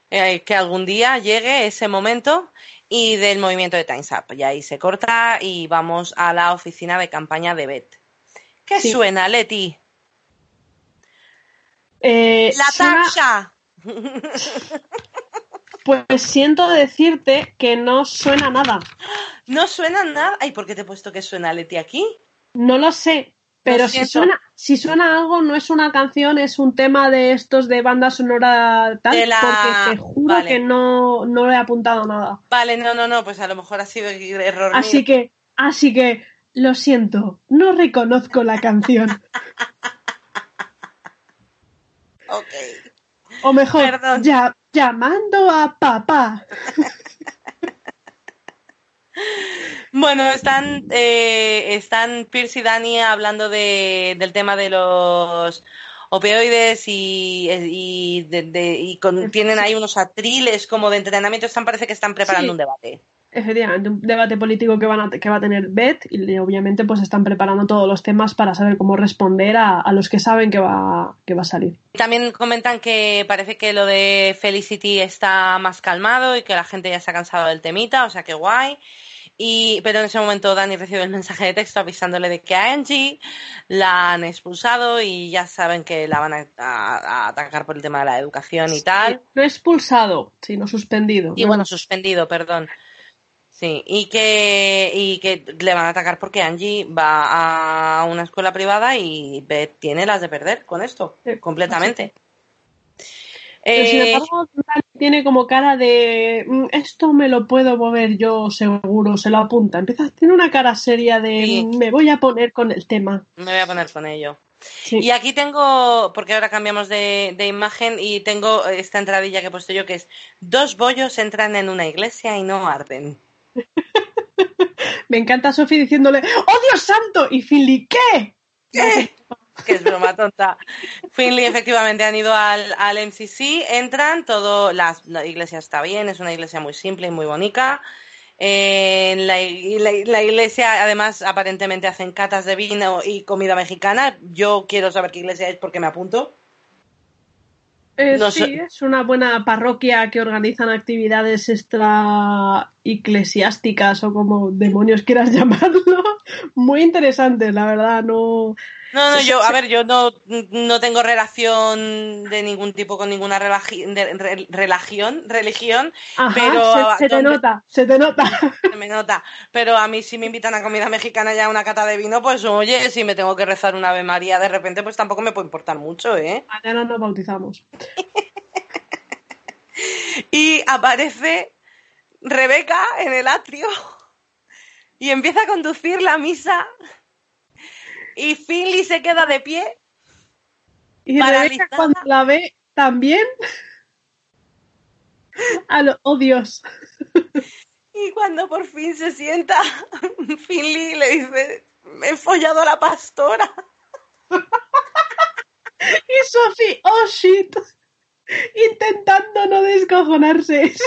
eh, que algún día llegue ese momento y del movimiento de Times Up. Y ahí se corta y vamos a la oficina de campaña de BET. ¿Qué suena, Leti? Eh, la taxa. *laughs* Pues siento decirte que no suena nada. ¿No suena nada? Ay, ¿por qué te he puesto que suena Leti aquí? No lo sé, pero si suena, si suena algo, no es una canción, es un tema de estos de banda sonora tal, porque te juro que no, no le he apuntado nada. Vale, no, no, no, pues a lo mejor ha sido error. Así que, así que lo siento, no reconozco la canción. ok. O mejor, ya, llamando a papá. Bueno, están, eh, están Pierce y Dani hablando de, del tema de los opioides y, y, tienen ahí unos atriles como de entrenamiento. Están, parece que están preparando un debate efectivamente, un debate político que, van a, que va a tener BET y obviamente pues están preparando todos los temas para saber cómo responder a, los que saben que va, que va a salir. También comentan que parece que lo de Felicity está más calmado y que la gente ya se ha cansado del temita, o sea que guay. Y, pero en ese momento Dani recibe el mensaje de texto avisándole de que a Angie la han expulsado y ya saben que la van a, a- a atacar por el tema de la educación y tal. No expulsado, sino suspendido. Y bueno, suspendido, perdón. Sí, y que, y que le van a atacar porque Angie va a una escuela privada y ve- tiene las de perder con esto, Sí, completamente. Pero sin Eh, embargo, Dani tiene como cara de "Mm, esto me lo puedo mover yo seguro, se lo apunta. Empieza, tiene una cara seria de Sí. "Mm, me voy a poner con el tema. me voy a poner con ello. Sí. Y aquí tengo, porque ahora cambiamos de, de imagen y tengo esta entradilla que he puesto yo que es dos bollos entran en una iglesia y no arden. *laughs* Me encanta Sophie diciéndole ¡Oh Dios santo! Y Finley, ¿qué? *laughs* que es broma tonta. Finley efectivamente han ido al, al MCC, entran, todo, la, la iglesia está bien, es una iglesia muy simple y muy bonita. Eh, la, y la- la iglesia además aparentemente hacen catas de vino y comida mexicana. Yo quiero saber qué iglesia es porque me apunto. Eh, No sí, es una buena parroquia que organizan actividades extra eclesiásticas o como demonios quieras *laughs* llamarlo. Muy interesantes, la verdad, no. No, no, yo, a ver, yo no, no tengo relación de ningún tipo con ninguna religión, religión, Ajá, pero se, se te donde- nota, se te nota. *laughs* se me nota. Pero a mí si me invitan a comida mexicana ya a una cata de vino, pues oye, si me tengo que rezar una Ave María de repente, pues tampoco me puede importar mucho, ¿eh? Mañana nos bautizamos. *laughs* Y aparece Rebeca en el atrio y empieza a conducir la misa y Finley se queda de pie Y. Rebeca cuando la ve también. *laughs* A lo, oh Dios. y cuando por fin se sienta, *laughs* Finley le dice, me he follado a la pastora. *laughs* Y Sophie, oh shit. Intentando no descojonarse. *laughs*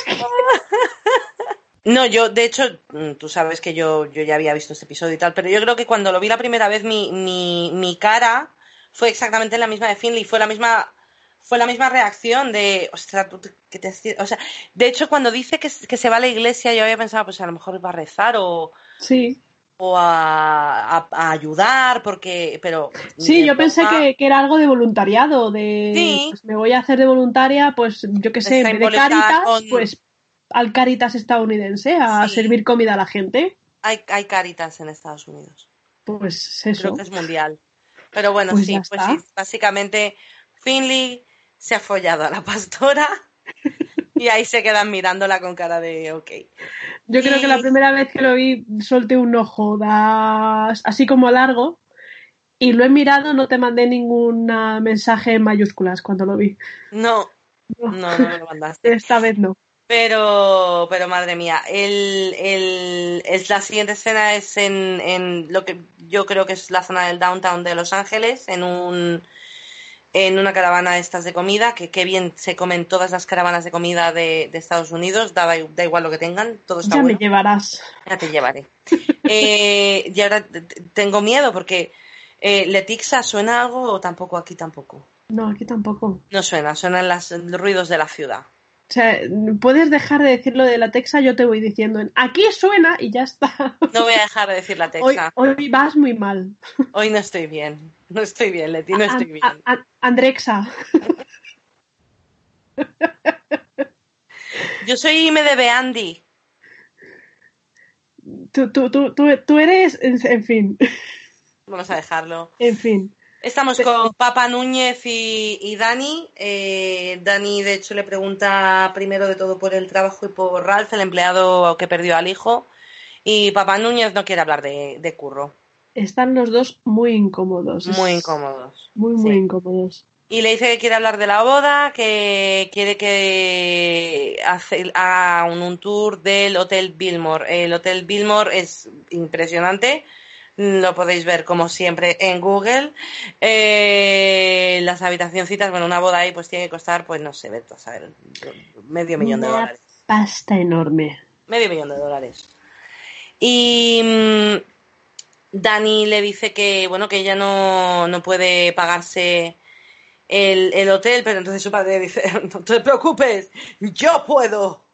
No, yo, de hecho, mm, tú sabes que yo, yo ya había visto este episodio y tal, pero yo creo que cuando lo vi la primera vez, mi, mi, mi cara fue exactamente la misma de Finley, fue la misma, fue la misma reacción de, ostras, que te, o sea, de hecho, cuando dice que, que se va a la iglesia, yo había pensado, pues a lo mejor va a rezar o, Sí. O a, a- a ayudar, porque, pero. Sí, yo pensé que, que era algo de voluntariado, de Sí. pues, me voy a hacer de voluntaria, pues yo qué sé, en vez de Caritas, con- pues al Caritas estadounidense a Sí. servir comida a la gente. Hay, hay caritas en Estados Unidos. Pues Creo eso. que es mundial. Pero bueno, Pues sí, pues sí, básicamente Finley se ha follado a la pastora *laughs* y ahí se quedan mirándola con cara de ok. Yo creo que la primera vez que lo vi solté un ojo das- así como largo y lo he mirado, no te mandé ningún mensaje en mayúsculas cuando lo vi. No, No. no, no me lo mandaste. *laughs* Esta vez no. Pero, pero madre mía, el, el, es, la siguiente escena es en, en lo que yo creo que es la zona del downtown de Los Ángeles, en un en una caravana de estas de comida, que qué bien se comen todas las caravanas de comida de, de Estados Unidos, da, da igual lo que tengan, todo está Ya bueno. me llevarás. Ya te llevaré. *laughs* Eh, y ahora tengo miedo porque eh, Letixa suena algo o tampoco aquí tampoco. No, aquí tampoco. No suena, suenan los ruidos de la ciudad. O sea, puedes dejar de decirlo de la Texa, yo te voy diciendo en aquí suena y ya está. No voy a dejar de decir la *laughs* Texa. hoy vas muy mal. Hoy no estoy bien. No estoy bien, Leti, no estoy bien. A- a- Andrexa. Yo soy IMDB Andy. Tú, tú, tú, tú, tú eres, en fin, Vamos a dejarlo. en fin. Estamos con Papa Núñez y, y Dani. Eh, Dani, de hecho, le pregunta primero de todo por el trabajo y por Ralph, el empleado que perdió al hijo. Y Papa Núñez no quiere hablar de, de curro. Están los dos muy incómodos. Muy incómodos. Muy, muy Sí. incómodos. Y le dice que quiere hablar de la boda, que quiere que haga un, un tour del Hotel Billmore. El Hotel Billmore es impresionante. Lo podéis ver como siempre en Google. Eh, las habitacioncitas, bueno, una boda ahí pues tiene que costar, pues no sé, vete a saber, medio millón de dólares. pasta enorme. Medio millón de dólares. Y mm, Dani le dice que, bueno, que ella no, no puede pagarse el, el hotel, pero entonces su padre dice, *laughs* no te preocupes, yo puedo.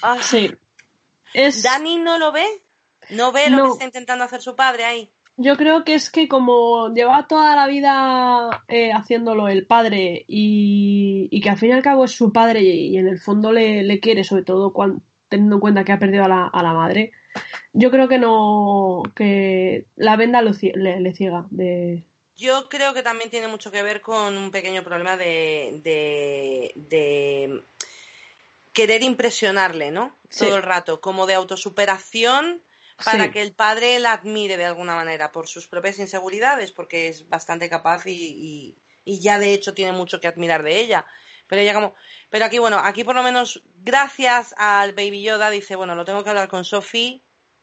Ah, Sí. ¿Dani no lo ve? ¿No ve lo que está intentando hacer su padre ahí? Yo creo que es que como lleva toda la vida eh, haciéndolo el padre y, que al fin y al cabo es su padre y, en el fondo le, quiere, sobre todo cuando, teniendo en cuenta que ha perdido a la, a la madre, yo creo que no, que la venda le, ciega. De... Yo creo que también tiene mucho que ver con un pequeño problema de, de, querer impresionarle, ¿no? Todo el rato, como de autosuperación para que el padre la admire de alguna manera por sus propias inseguridades, porque es bastante capaz y, ya de hecho tiene mucho que admirar de ella. Pero ella como, pero aquí bueno, aquí por lo menos gracias al Baby Yoda dice, bueno, lo tengo que hablar con Sophie.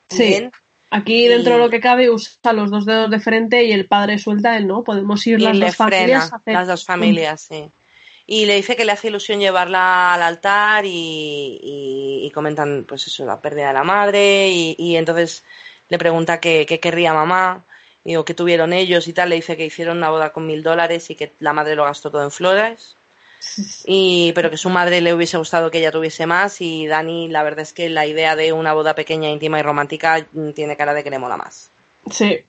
Sí. Aquí dentro de lo que cabe usa los dos dedos de frente y el padre suelta él, ¿no? Podemos ir las dos familias. Las dos familias, sí y le dice que le hace ilusión llevarla al altar y, comentan pues eso, la pérdida de la madre y, entonces le pregunta qué, querría mamá y, o qué tuvieron ellos y tal, le dice que hicieron una boda con mil dólares y que la madre lo gastó todo en flores *laughs* y pero que su madre le hubiese gustado que ella tuviese más y Dani la verdad es que la idea de una boda pequeña, íntima y romántica mm, tiene cara de que le mola más. Sí.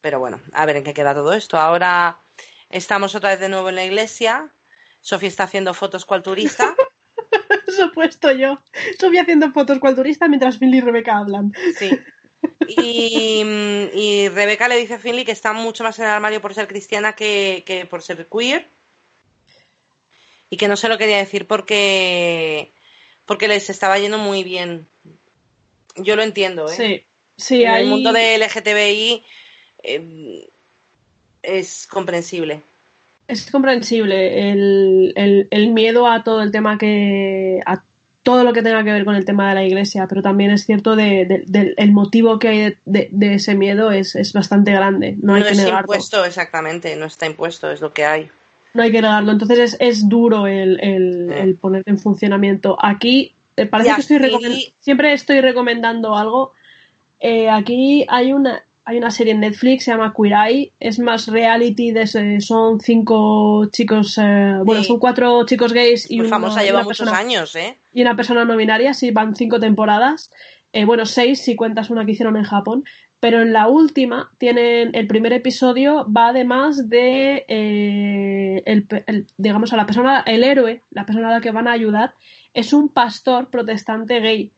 Pero bueno, a ver en qué queda todo esto. Ahora estamos otra vez de nuevo en la iglesia Sofía está haciendo fotos cual turista. *laughs* Supuesto yo. Sofía haciendo fotos cual turista mientras Finley y Rebeca hablan. Sí. Y, Rebeca le dice a Finley que está mucho más en el armario por ser cristiana que, por ser queer. Y que no se lo quería decir porque, porque les estaba yendo muy bien. Yo lo entiendo, ¿eh? Sí, sí. En el mundo de LGTBI eh, es comprensible es comprensible el, el, miedo a todo el tema que a todo lo que tenga que ver con el tema de la iglesia, pero también es cierto de, el motivo que hay de, ese miedo es, bastante grande. No, hay que negarlo. impuesto, exactamente, no está impuesto, es lo que hay. No hay que negarlo. Entonces es, es duro el, el, poner en funcionamiento. Aquí eh, parece que estoy siempre estoy recomendando algo. Eh, aquí hay una hay una serie en Netflix, se llama Queer Eye, es más reality, de, son cinco chicos, eh, bueno, son cuatro chicos gays y Muy famosa, lleva muchos años, ¿eh? Y una persona no binaria, sí, van cinco temporadas, eh, bueno, seis si cuentas una que hicieron en Japón, pero en la última tienen, el primer episodio va además de, eh, el, digamos, a la persona, el héroe, la persona a la que van a ayudar, es un pastor protestante gay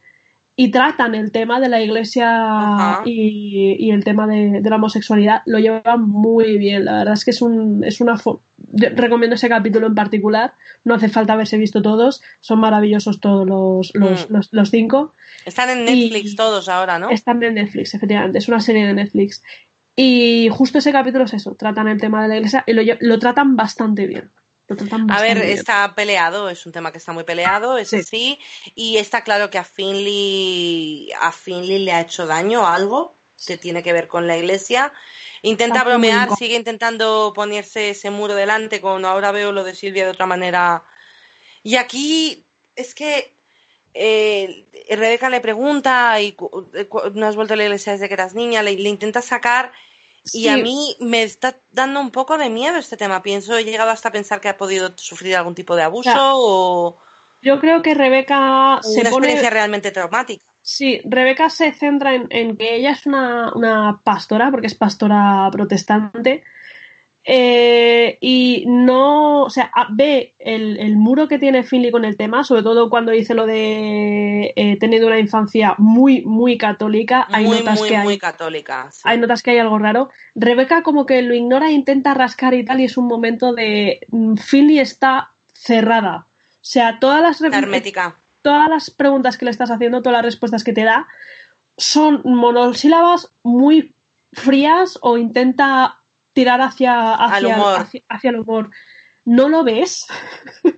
y tratan el tema de la iglesia y, el tema de, la homosexualidad, lo llevan muy bien. La verdad es que es, un, es una. recomiendo ese capítulo en particular. No hace falta haberse visto todos. Son maravillosos todos los, los, mm. cinco. Están en Netflix todos ahora, ¿no? Están en Netflix, efectivamente. Es una serie de Netflix. Y justo ese capítulo es eso. Tratan el tema de la iglesia y lo, lo tratan bastante bien. A ver, está peleado, es un tema que está muy peleado, es sí. y está claro que a Finley, a Finley le ha hecho daño algo que tiene que ver con la iglesia. Intenta bromear, sigue intentando ponerse ese muro delante, con ahora veo lo de Silvia de otra manera. Y aquí es que eh, Rebeca le pregunta, y no has vuelto a la iglesia desde que eras niña, le intenta sacar y a mí me está dando un poco de miedo este tema. Pienso, he llegado hasta a pensar que ha podido sufrir algún tipo de abuso o... Yo creo que Rebeca una experiencia realmente traumática. Sí, Rebeca se centra en, que ella es una, una, pastora, porque es pastora protestante, eh, y no, o sea, ve el, muro que tiene Finley con el tema, sobre todo cuando dice lo de eh, tener una infancia muy, muy católica. Hay notas que hay, muy católica. Hay notas que hay algo raro. Rebeca como que lo ignora e intenta rascar y tal, y es un momento de mm, Finley está cerrada. O sea, todas las hermética. Todas las preguntas que le estás haciendo, todas las respuestas que te da, son monosílabas muy frías o intenta tirar hacia, hacia, humor. Hacia, el humor. ¿No lo ves? *laughs*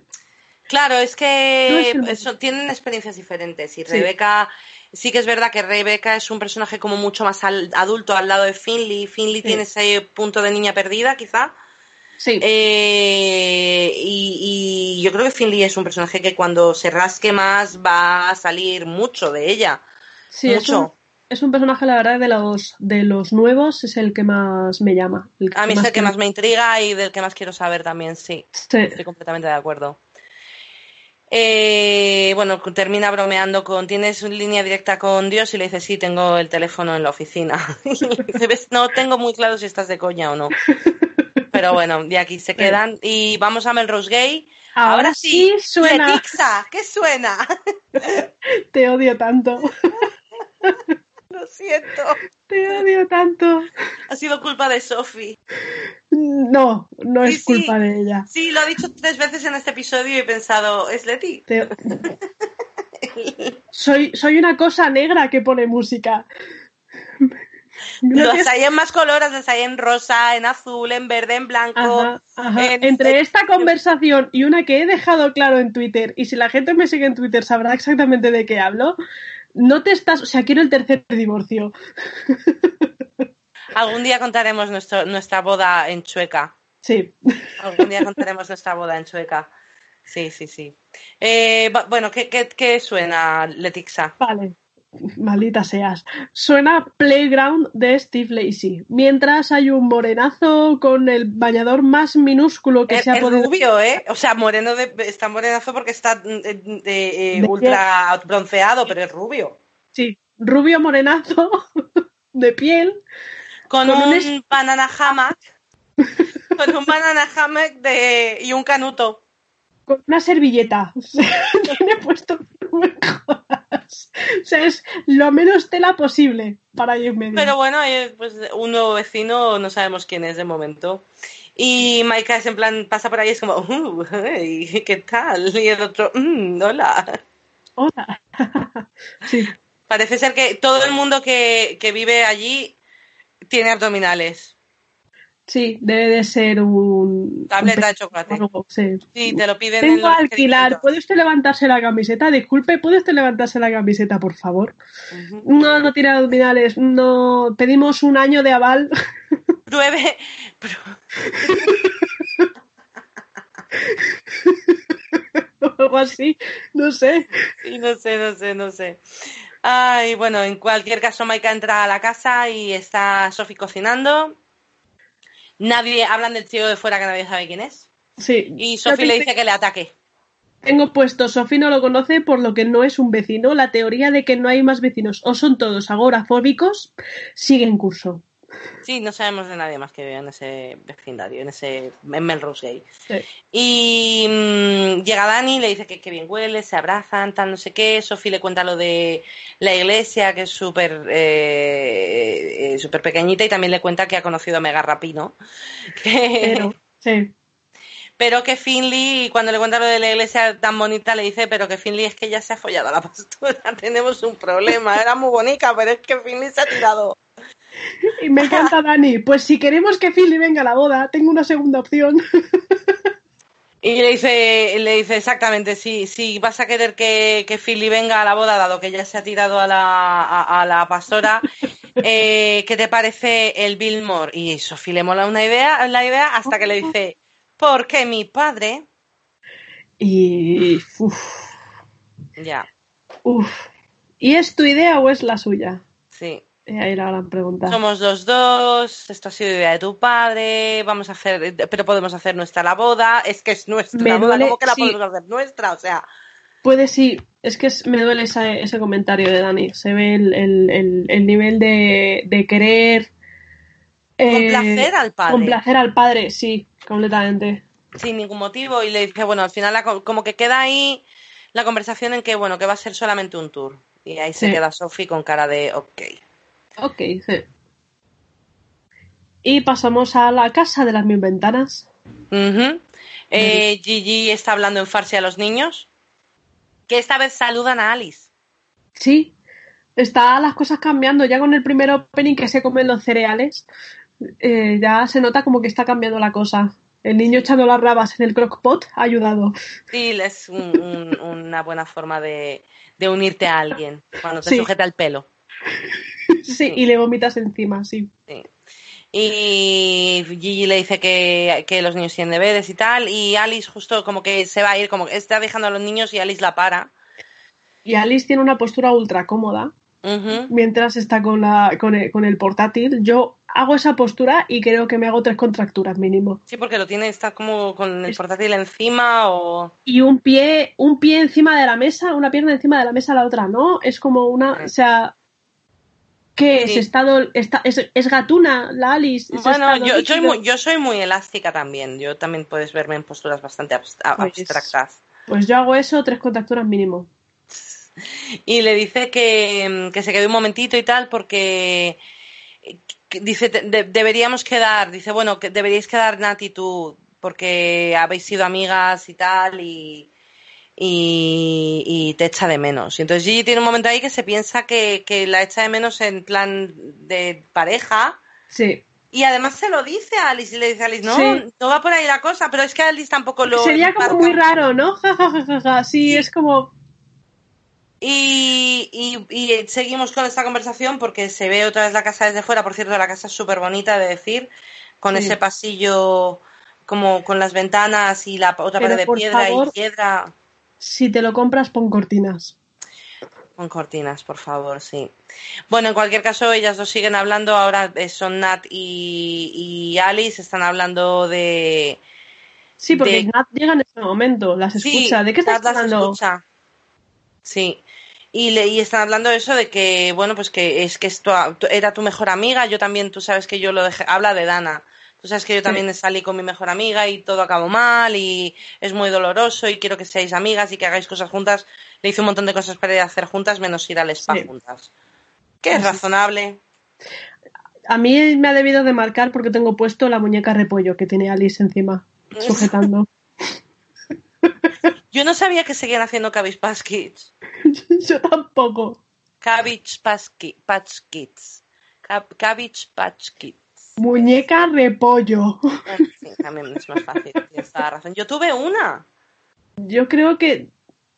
Claro, es que tienen experiencias diferentes y Rebeca, sí que es verdad que Rebeca es un personaje como mucho más adulto al lado de Finley. Finley tiene ese punto de niña perdida, quizá. Sí. Eh, y, y, yo creo que Finley es un personaje que cuando se rasque más va a salir mucho de ella. Sí, mucho es un personaje, la verdad, de los, de los nuevos es el que más me llama. a mí es el que, más me intriga y del que más quiero saber también, sí. Estoy completamente de acuerdo. Eh, bueno, termina bromeando con, ¿tienes una línea directa con Dios? Y le dice, sí, tengo el teléfono en la oficina. *laughs* y dice, "Ves, no tengo muy claro si estás de coña o no. *laughs* Pero bueno, de aquí se quedan. Y vamos a Melrose Gay. Ahora sí suena. *laughs* Letixa, ¿qué suena? Te odio tanto. Siento. Te odio tanto. Ha sido culpa de Sophie. No, no Sí, es culpa sí. de ella. Sí, lo ha dicho tres veces en este episodio y he pensado, ¿es Leti? Te- Soy, soy una cosa negra que pone música. Los hay en más colores, los hay en rosa, en azul, en verde, en blanco. Ajá, ajá. en- Entre esta conversación y una que he dejado claro en Twitter, y si la gente me sigue en Twitter sabrá exactamente de qué hablo, no te estás, o sea, quiero el tercer divorcio. *laughs* Algún día contaremos nuestro, nuestra boda en Chueca. Sí. Algún día contaremos nuestra boda en Chueca. Sí, sí, sí. Eh, bu- bueno, ¿qué, qué, qué suena, Letixa? Vale. Maldita seas. Suena Playground de Steve Lacey. Mientras hay un morenazo con el bañador más minúsculo que Es, se ha es podido. rubio, ¿eh? O sea, moreno de, está morenazo porque está mm, eh, de- eh, De ultra bronceado, pero es rubio. Sí, rubio morenazo *laughs* de piel. Con, Con un un, banana hammock. con un banana hammock de, y un canuto. Con una servilleta. *laughs* Tiene puesto. O sea, es lo menos tela posible para en medio. Pero bueno, eh, pues un nuevo vecino, no sabemos quién es de momento. Y Maika es en plan, pasa por ahí es como, uh, hey, ¿qué tal? Y el otro, "Mm, hola. Hola. *laughs* sí, Parece ser que todo el mundo que, que vive allí tiene abdominales. Sí, debe de ser un. Tableta un de chocolate. algo, sí. Sí, te lo piden en los a alquilar. ¿Puede usted levantarse la camiseta? Disculpe, ¿puede usted levantarse la camiseta, por favor? No, no tiene abdominales. No. Pedimos un año de aval. *laughs* Pruebe, pru- *laughs* o algo así. No sé. Sí, no sé, no sé, no sé. Ay, bueno, en cualquier caso, Maika entra a la casa y está Sophie cocinando. Nadie, hablan del tío de fuera que nadie sabe quién es. Sí. Y Sophie le dice que le ataque. Tengo puesto, Sofi no lo conoce por lo que no es un vecino. La teoría de que no hay más vecinos o son todos agorafóbicos sigue en curso. Sí, no sabemos de nadie más que vive en ese vecindario, en ese en Melrose Gay. Sí. Y mm, llega Dani, le dice que, que bien huele, se abrazan, tal, no sé qué. Sophie le cuenta lo de la iglesia, que es súper eh, eh, súper pequeñita, y también le cuenta que ha conocido a Mega Rapino. *laughs* Que- Pero, sí. pero que Finley, cuando le cuenta lo de la iglesia tan bonita, le dice, pero que Finley es que ya se ha follado a la *laughs* pastora, tenemos un problema, era muy bonita, pero es que Finley se ha tirado. Y me encanta *laughs* Dani. Pues si queremos que Philly venga a la boda, tengo una segunda opción. Y le dice, le dice exactamente, si, si vas a querer que, que Philly venga a la boda, dado que ya se ha tirado a la, a, a la pastora, *laughs* eh, ¿qué te parece el Billmore? Y Sofía le mola una idea, la idea hasta que le dice, porque mi padre, Y. Uf, ya, uf. ¿Y es tu idea o es la suya? sí, Ahí la gran pregunta. somos los dos, esto ha sido idea de tu padre, vamos a hacer, pero podemos hacer nuestra la boda, es que es nuestra Me boda, ¿cómo que la sí. podemos hacer nuestra? O sea, Puede sí, es que es- me duele esa- ese comentario de Dani. Se ve el, el- el- el nivel de, de querer. eh, complacer al padre. Complacer al padre, sí, completamente. sin ningún motivo y le dice, bueno, al final la como que queda ahí la conversación en que, bueno, que va a ser solamente un tour. Y ahí se queda Sophie con cara de, ok. Ok, sí. Y pasamos a la casa de las mil ventanas. Eh, Gigi está hablando en farsi a los niños, que esta vez saludan a Alice. Sí, está las cosas cambiando. Ya con el primer opening que se comen los cereales, eh, ya se nota como que está cambiando la cosa. El niño echando las rabas en el crockpot ha ayudado. Sí, es un- un- una buena forma de, de unirte a alguien cuando te Sí. sujeta el pelo. Sí, y le vomitas encima, sí. Sí. Y Gigi le dice que, que los niños tienen deberes y tal, y Alice justo como que se va a ir, como que está dejando a los niños y Alice la para. Y Alice tiene una postura ultra cómoda. mientras está con, la, con, el, con el portátil. Yo hago esa postura y creo que me hago tres contracturas mínimo. Sí, porque lo tiene, está como con el portátil encima o... Y un pie, un pie encima de la mesa, una pierna encima de la mesa, la otra no. Es como una, o sea, ¿Qué es? Estado, está, es, gatuna la Alice? bueno, yo, soy muy, yo soy muy elástica también. Yo también puedes verme en posturas bastante pues, abstractas. Pues yo hago eso, tres contracturas mínimo. Y le dice que, que se quede un momentito y tal porque dice deberíamos quedar, dice bueno, que deberíais quedar Nati tú porque habéis sido amigas y tal y, y, te echa de menos. Y entonces Gigi tiene un momento ahí que se piensa que, que la echa de menos en plan de pareja. Sí. Y además se lo dice a Alice y le dice a Alice, no, no va por ahí la cosa, pero es que Alice tampoco lo... Sería como muy raro, ¿no? *laughs* sí, es como... Y, y, seguimos con esta conversación porque se ve otra vez la casa desde fuera. Por cierto, la casa es súper bonita de decir, con ese pasillo como con las ventanas y la otra pared de piedra y piedra. Si te lo compras, pon cortinas. Pon cortinas, por favor, sí. Bueno, en cualquier caso, ellas dos siguen hablando. Ahora son Nat y, Alice, están hablando de. Sí, porque Nat llega en ese momento, las escucha. ¿De qué estás hablando? Sí. Y, le, y están hablando de eso de que, bueno, pues que es que esto era tu mejor amiga, yo también, tú sabes que yo lo dejé, habla de Dana. Tú sabes que yo también salí con mi mejor amiga y todo acabó mal y es muy doloroso y quiero que seáis amigas y que hagáis cosas juntas. Le hice un montón de cosas para ir a hacer juntas menos ir al spa juntas. Que es razonable. A mí me ha debido de marcar porque tengo puesto la muñeca repollo que tiene Alice encima, *laughs* sujetando. Yo no sabía que seguían haciendo Cabbage Patch Kids. *laughs* Yo tampoco. Cabbage Patch Kids. Cabbage Patch Kids. Muñeca repollo. Sí, también es más fácil. Tienes razón. Yo tuve una. Yo creo que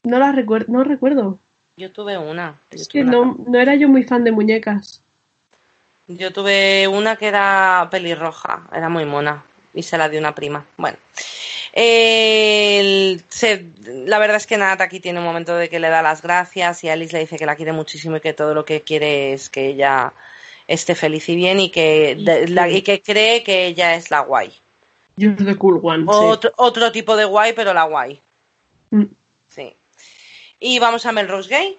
no la recuerdo, no recuerdo. Yo tuve una. es que no, no era yo muy fan de muñecas. Yo tuve una que era pelirroja, era muy mona y se la dio una prima. Bueno, la verdad es que Nat aquí tiene un momento de que le da las gracias y Alice le dice que la quiere muchísimo y que todo lo que quiere es que ella esté feliz y bien y que, y que cree que ella es la guay. You're the cool one. Otro, otro tipo de guay, pero la guay. Mm. Sí. Y vamos a Melrose Gay.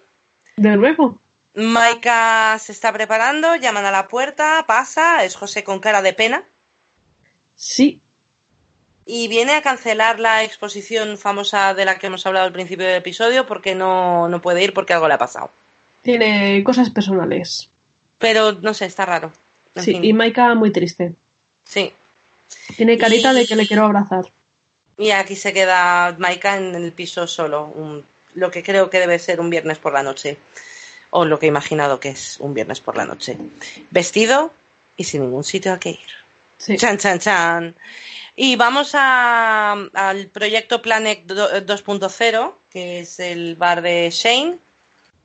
De nuevo. Maika se está preparando, llaman a la puerta, pasa, es José con cara de pena. Sí. Y viene a cancelar la exposición famosa de la que hemos hablado al principio del episodio porque no, no puede ir porque algo le ha pasado. Tiene cosas personales. Pero no sé, está raro. sí, y Maika muy triste. Sí. Tiene carita de que le quiero abrazar. Y aquí se queda Maika en el piso solo, lo que creo que debe ser un viernes por la noche. O lo que he imaginado que es un viernes por la noche. Vestido y sin ningún sitio a que ir. Sí. Chan, chan, chan. Y vamos a, al proyecto Planet 2.0, que es el bar de Shane.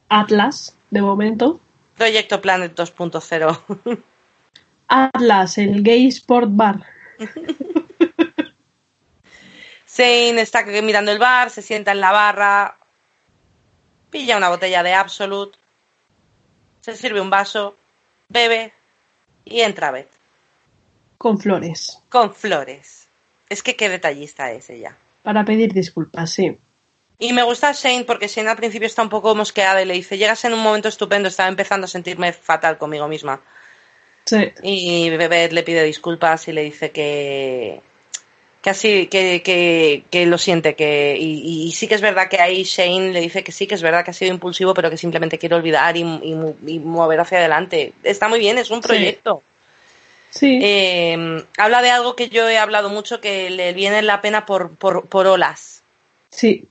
Atlas, de momento. Proyecto Planet 2.0. *laughs* Atlas, el Gay Sport Bar. *laughs* Zane está mirando el bar, se sienta en la barra, pilla una botella de Absolute, se sirve un vaso, bebe y entra a Beth. Con flores. Con flores. Es que qué detallista es ella. Para pedir disculpas, sí. Y me gusta Shane porque Shane al principio está un poco mosqueada y le dice, llegas en un momento estupendo, estaba empezando a sentirme fatal conmigo misma. Sí. Y Bebet le pide disculpas y le dice que, que así, que, que, lo siente, que, y, sí que es verdad que ahí Shane le dice que sí, que es verdad que ha sido impulsivo, pero que simplemente quiere olvidar y, mover hacia adelante. Está muy bien, es un proyecto. Sí. Eh, habla de algo que yo he hablado mucho, que le viene la pena por, por, por olas. Sí.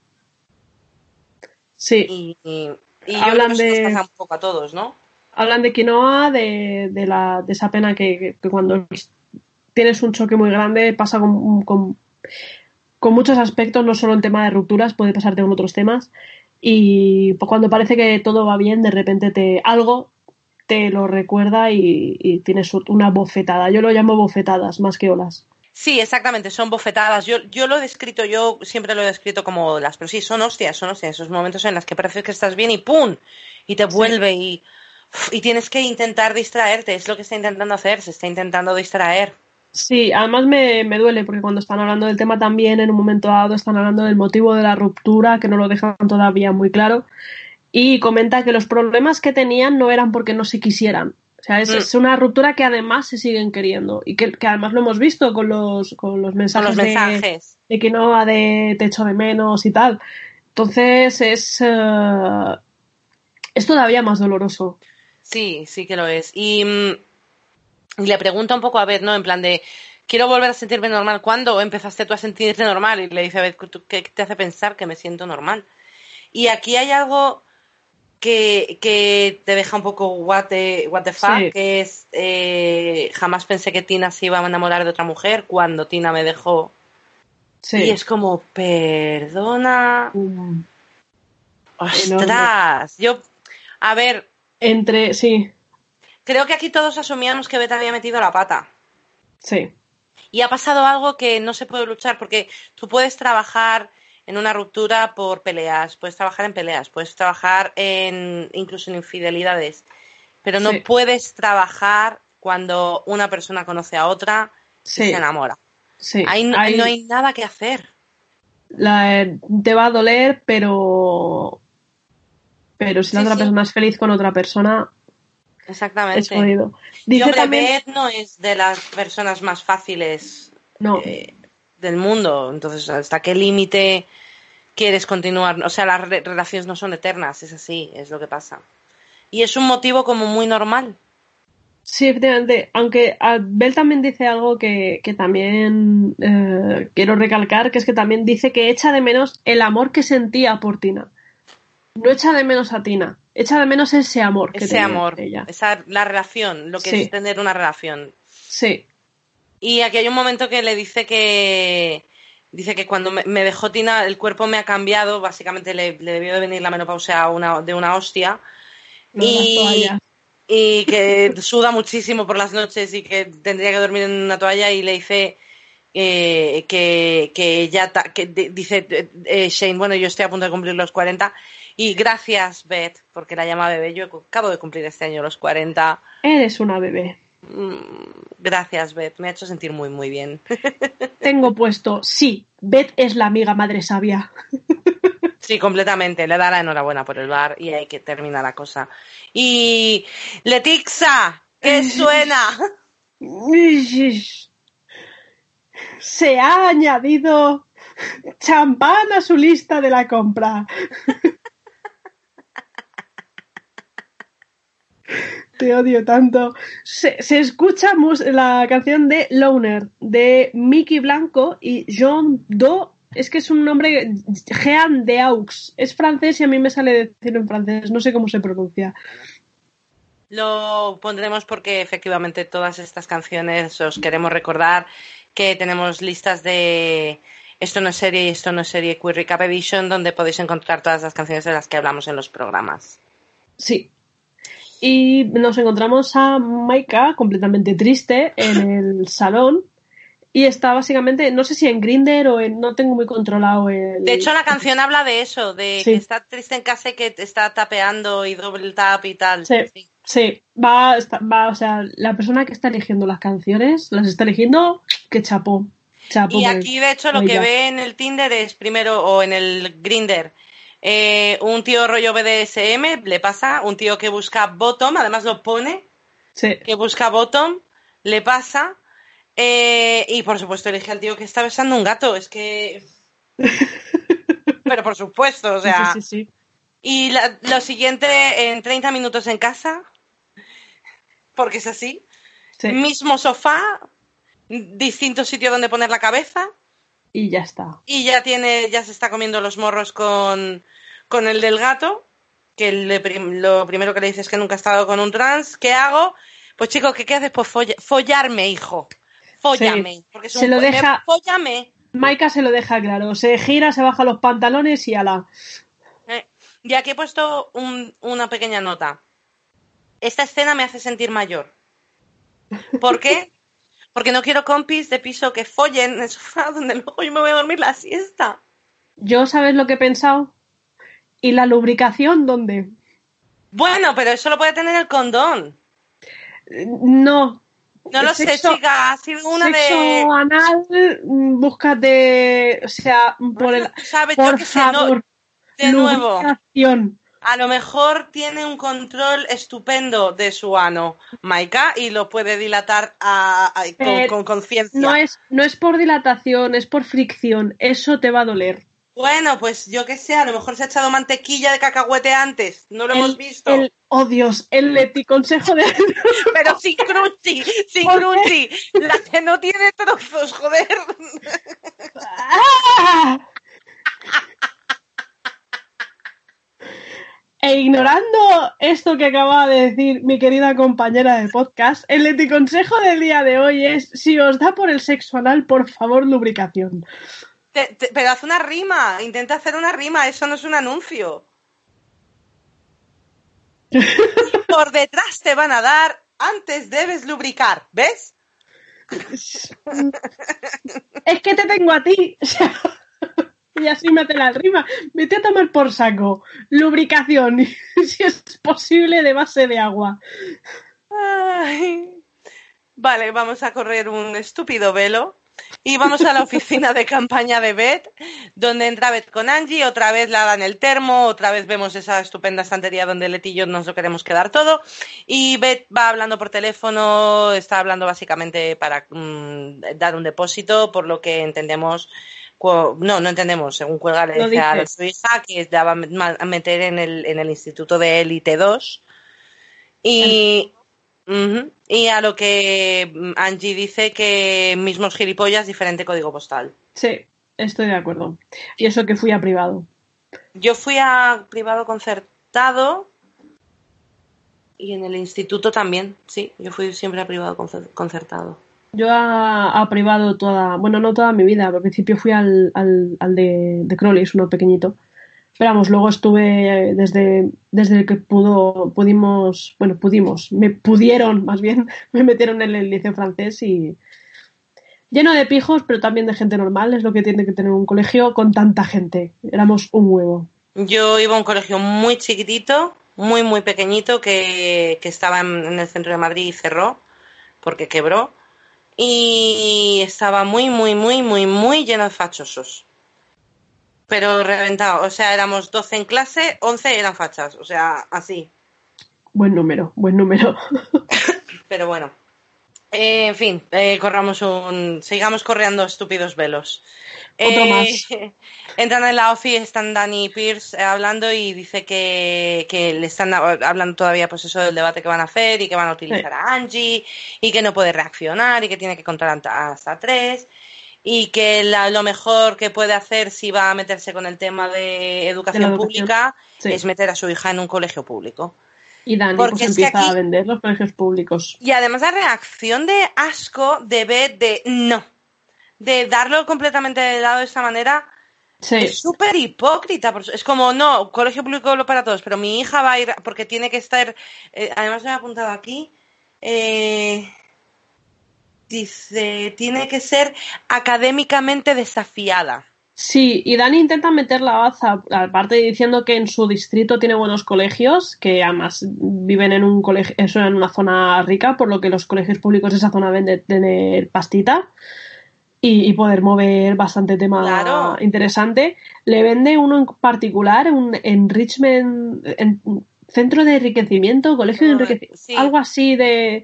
Sí. Y, hablan de... un poco a todos, ¿no? Hablan de quinoa, de, de, la, de esa pena que, cuando tienes un choque muy grande pasa con, con, muchos aspectos, no solo en tema de rupturas, puede pasarte con otros temas. Y cuando parece que todo va bien, de repente te algo te lo recuerda y, y tienes una bofetada. Yo lo llamo bofetadas más que olas. Sí, exactamente, son bofetadas. Yo, yo lo he descrito, yo siempre lo he descrito como las, pero sí, son hostias, son hostias, esos momentos en los que parece que estás bien y ¡pum! y te vuelve y y tienes que intentar distraerte, es lo que está intentando hacer, se está intentando distraer. Sí, además me, me, duele porque cuando están hablando del tema también en un momento dado están hablando del motivo de la ruptura, que no lo dejan todavía muy claro, y comenta que los problemas que tenían no eran porque no se quisieran. O sea, es, mm. es una ruptura que además se siguen queriendo y que, que, además lo hemos visto con los, con los mensajes, con los mensajes. De, de, que no va de techo de menos y tal. Entonces es, uh, es todavía más doloroso. Sí, sí que lo es. Y, y, le pregunta un poco a ver, ¿no? En plan de, quiero volver a sentirme normal. ¿Cuándo empezaste tú a sentirte normal? Y le dice a ver, ¿qué te hace pensar que me siento normal? Y aquí hay algo que, que te deja un poco what the, what the fuck, sí. que es, eh, jamás pensé que Tina se iba a enamorar de otra mujer cuando Tina me dejó. Sí. Y es como, perdona. Mm. Ostras, yo, a ver, entre, sí. Creo que aquí todos asumíamos que Beth había metido la pata. Sí. Y ha pasado algo que no se puede luchar porque tú puedes trabajar en una ruptura por peleas, puedes trabajar en peleas, puedes trabajar en incluso en infidelidades, pero no sí. puedes trabajar cuando una persona conoce a otra sí. y se enamora. Sí. Ahí no hay... no hay nada que hacer. La, te va a doler, pero pero si la otra persona es feliz con otra persona, Exactamente. es jodido. Dice y hombre, también... No es de las personas más fáciles no. eh, del mundo. Entonces, ¿hasta qué límite quieres continuar? O sea, las re relaciones no son eternas, es así, es lo que pasa. Y es un motivo como muy normal. Sí, efectivamente. Aunque Bell también dice algo que, que también eh, quiero recalcar, que es que también dice que echa de menos el amor que sentía por Tina no echa de menos a Tina, echa de menos ese amor que ese amor, ella. Esa, la relación, lo que sí. es tener una relación. Sí. Y aquí hay un momento que le dice que dice que cuando me, dejó Tina el cuerpo me ha cambiado, básicamente le, le debió de venir la menopausia una, de una hostia. Y, *laughs* y que suda muchísimo por las noches y que tendría que dormir en una toalla y le dice eh, que, que ya que dice eh, Shane, bueno, yo estoy a punto de cumplir los 40 y gracias, Beth, porque la llama bebé. Yo acabo de cumplir este año los 40. Eres una bebé. Mm, gracias, Beth. Me ha hecho sentir muy, muy bien. *laughs* Tengo puesto, sí, Beth es la amiga madre sabia. *laughs* Sí, completamente. Le da la enhorabuena por el bar y hay que terminar la cosa. Y Letixa, ¿qué *laughs* suena? Se ha añadido champán a su lista de la compra. Te odio tanto. Se, se, escucha la canción de Loner de Mickey Blanco y Jean Do. Es que es un nombre Jean de Aux. Es francés y a mí me sale decirlo en francés. No sé cómo se pronuncia. Lo pondremos porque efectivamente todas estas canciones os queremos recordar que tenemos listas de esto no es serie y esto no es serie Queer Recap Edition donde podéis encontrar todas las canciones de las que hablamos en los programas. Sí, y nos encontramos a Maika completamente triste en *laughs* el salón y está básicamente, no sé si en Grinder o en, no tengo muy controlado el... De hecho la *laughs* canción habla de eso, de sí. que está triste en casa y que está tapeando y doble tap y tal. Sí, sí, sí. Va, está, va, o sea, la persona que está eligiendo las canciones, las está eligiendo, que chapó. chapó y aquí de hecho lo que ve en el Tinder es primero, o en el Grinder, eh, un tío rollo BDSM le pasa, un tío que busca bottom, además lo pone, sí. que busca bottom, le pasa, eh, y por supuesto elige al tío que está besando un gato, es que... *laughs* Pero por supuesto, o sea... Sí, y la, lo siguiente, en 30 minutos en casa, porque es así, mismo sofá, distinto sitio donde poner la cabeza, y ya está. Y ya tiene, ya se está comiendo los morros con, con el del gato, que le, lo primero que le dice es que nunca ha estado con un trans. ¿Qué hago? Pues chico, ¿qué, qué haces? Pues foll follarme, hijo. Fóllame. Sí. Porque es se un lo deja. Fóllame. Maika se lo deja claro. Se gira, se baja los pantalones y ala. Eh, y aquí he puesto un, una pequeña nota. Esta escena me hace sentir mayor. ¿Por qué? *laughs* porque no quiero compis de piso que follen en el sofá *laughs* donde luego yo me voy a dormir la siesta. Yo, ¿sabes lo que he pensado? ¿Y la lubricación dónde? Bueno, pero eso lo puede tener el condón. No. No lo sé, chica. Ha sido una sexo de. anal, mm, búscate. O sea, por el. ¿Sabes? Yo Por qué sé, no- favor. de nuevo. lubricación. A lo mejor tiene un control estupendo de su ano, Maika, y lo puede dilatar a- a- con- con conciencia. No es, no es por dilatación, es por fricción. Eso te va a doler. Bueno, pues yo qué sé, a lo mejor se ha echado mantequilla de cacahuete antes, no lo hemos visto. el- oh Dios, el Leti consejo de. *laughs* Pero sin crunchy, sin crunchy. La que no tiene trozos, joder. *laughs* ¡Ah! E ignorando esto que acaba de decir mi querida compañera de podcast, el eticonsejo del día de hoy es: si os da por el sexo anal, por favor, lubricación. Te- te- pero haz una rima, intenta hacer una rima, eso no es un anuncio. *laughs* Por detrás te van a dar, antes debes lubricar, ¿ves? Es que te tengo a ti. Y así mete la rima. Vete a tomar por saco. Lubricación, *laughs* si es posible, de base de agua. Vale, vamos a correr un estúpido velo y vamos a la oficina de campaña de Beth, donde entra Beth con Angie, otra vez la dan el termo, otra vez vemos esa estupenda estantería donde Leti y yo nos lo queremos quedar todo, y Beth va hablando por teléfono, está hablando básicamente para mm, dar un depósito, por lo que entendemos, no, no entendemos, según cuelga le dice a su hija que la va a meter en el, en el instituto de élite 2, y... Y a lo que Angie dice que mismos gilipollas, diferente código postal. Sí, estoy de acuerdo. Y eso que fui a privado. Yo fui a privado concertado y en el instituto también, sí, yo fui siempre a privado concer- concertado. Yo a, privado toda, bueno, no toda mi vida, al principio fui al, al, de, de Crowley, es uno pequeñito. Pero vamos, luego estuve desde, desde que pudo, pudimos, bueno, pudimos, me pudieron más bien, *laughs* me metieron en el liceo francés y lleno de pijos, pero también de gente normal, es lo que tiene que tener un colegio con tanta gente. Éramos un huevo. Yo iba a un colegio muy chiquitito, muy, muy pequeñito, que, que estaba en el centro de Madrid y cerró, porque quebró. Y estaba muy, muy, muy, muy, muy lleno de fachosos. Pero reventado. O sea, éramos 12 en clase, 11 eran fachas. O sea, así. Buen número, buen número. *laughs* Pero bueno. Eh, en fin, eh, corramos un. Sigamos corriendo estúpidos velos. Otro Eh, más. *laughs* Entran en la office, están Dani y Pierce eh, hablando y dice que, que le están hablando todavía pues eso del debate que van a hacer y que van a utilizar a Angie y que no puede reaccionar y que tiene que contar hasta, hasta tres y que la- lo mejor que puede hacer si va a meterse con el tema de educación, educación. pública Sí. es meter a su hija en un colegio público. Y Dani Porque pues es que empieza aquí- a vender los colegios públicos. Y además la reacción de asco de Beth de no, de darlo completamente de lado de esta manera Sí. es súper hipócrita. Es como, no, colegio público lo para todos, pero mi hija va a ir porque tiene que estar, eh, además me he apuntado aquí, eh, dice, tiene que ser académicamente desafiada. Sí, y Dani intenta meter la baza, aparte diciendo que en su distrito tiene buenos colegios, que además viven en un colegio, eso en una zona rica, por lo que los colegios públicos de esa zona de tener pastita y, y poder mover bastante tema Claro. interesante. Le vende uno en particular, un enrichment, en- centro de enriquecimiento, colegio de enriquecimiento, sí. algo así de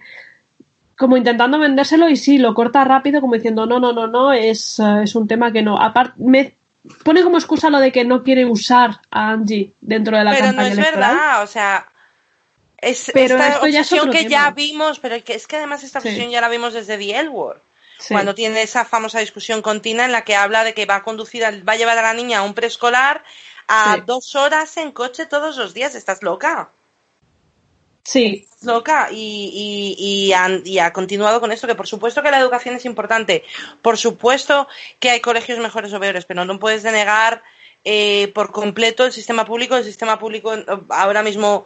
como intentando vendérselo y sí, lo corta rápido como diciendo no, no, no, no, es, es un tema que no. Aparte, me pone como excusa lo de que no quiere usar a Angie dentro de la pero no campaña es electoral. verdad, o sea, es Pero esta esto ya es que tema. ya vimos, pero que es que además esta Sí. obsesión ya la vimos desde The L Word. Sí. Cuando tiene esa famosa discusión con Tina en la que habla de que va a conducir, va a llevar a la niña a un preescolar a Sí. dos horas en coche todos los días. ¿Estás loca? Sí, Estás loca. Y, y, y, han- y ha continuado con esto, que por supuesto que la educación es importante. Por supuesto que hay colegios mejores o peores, pero no puedes denegar eh, por completo el sistema público. El sistema público eh, ahora mismo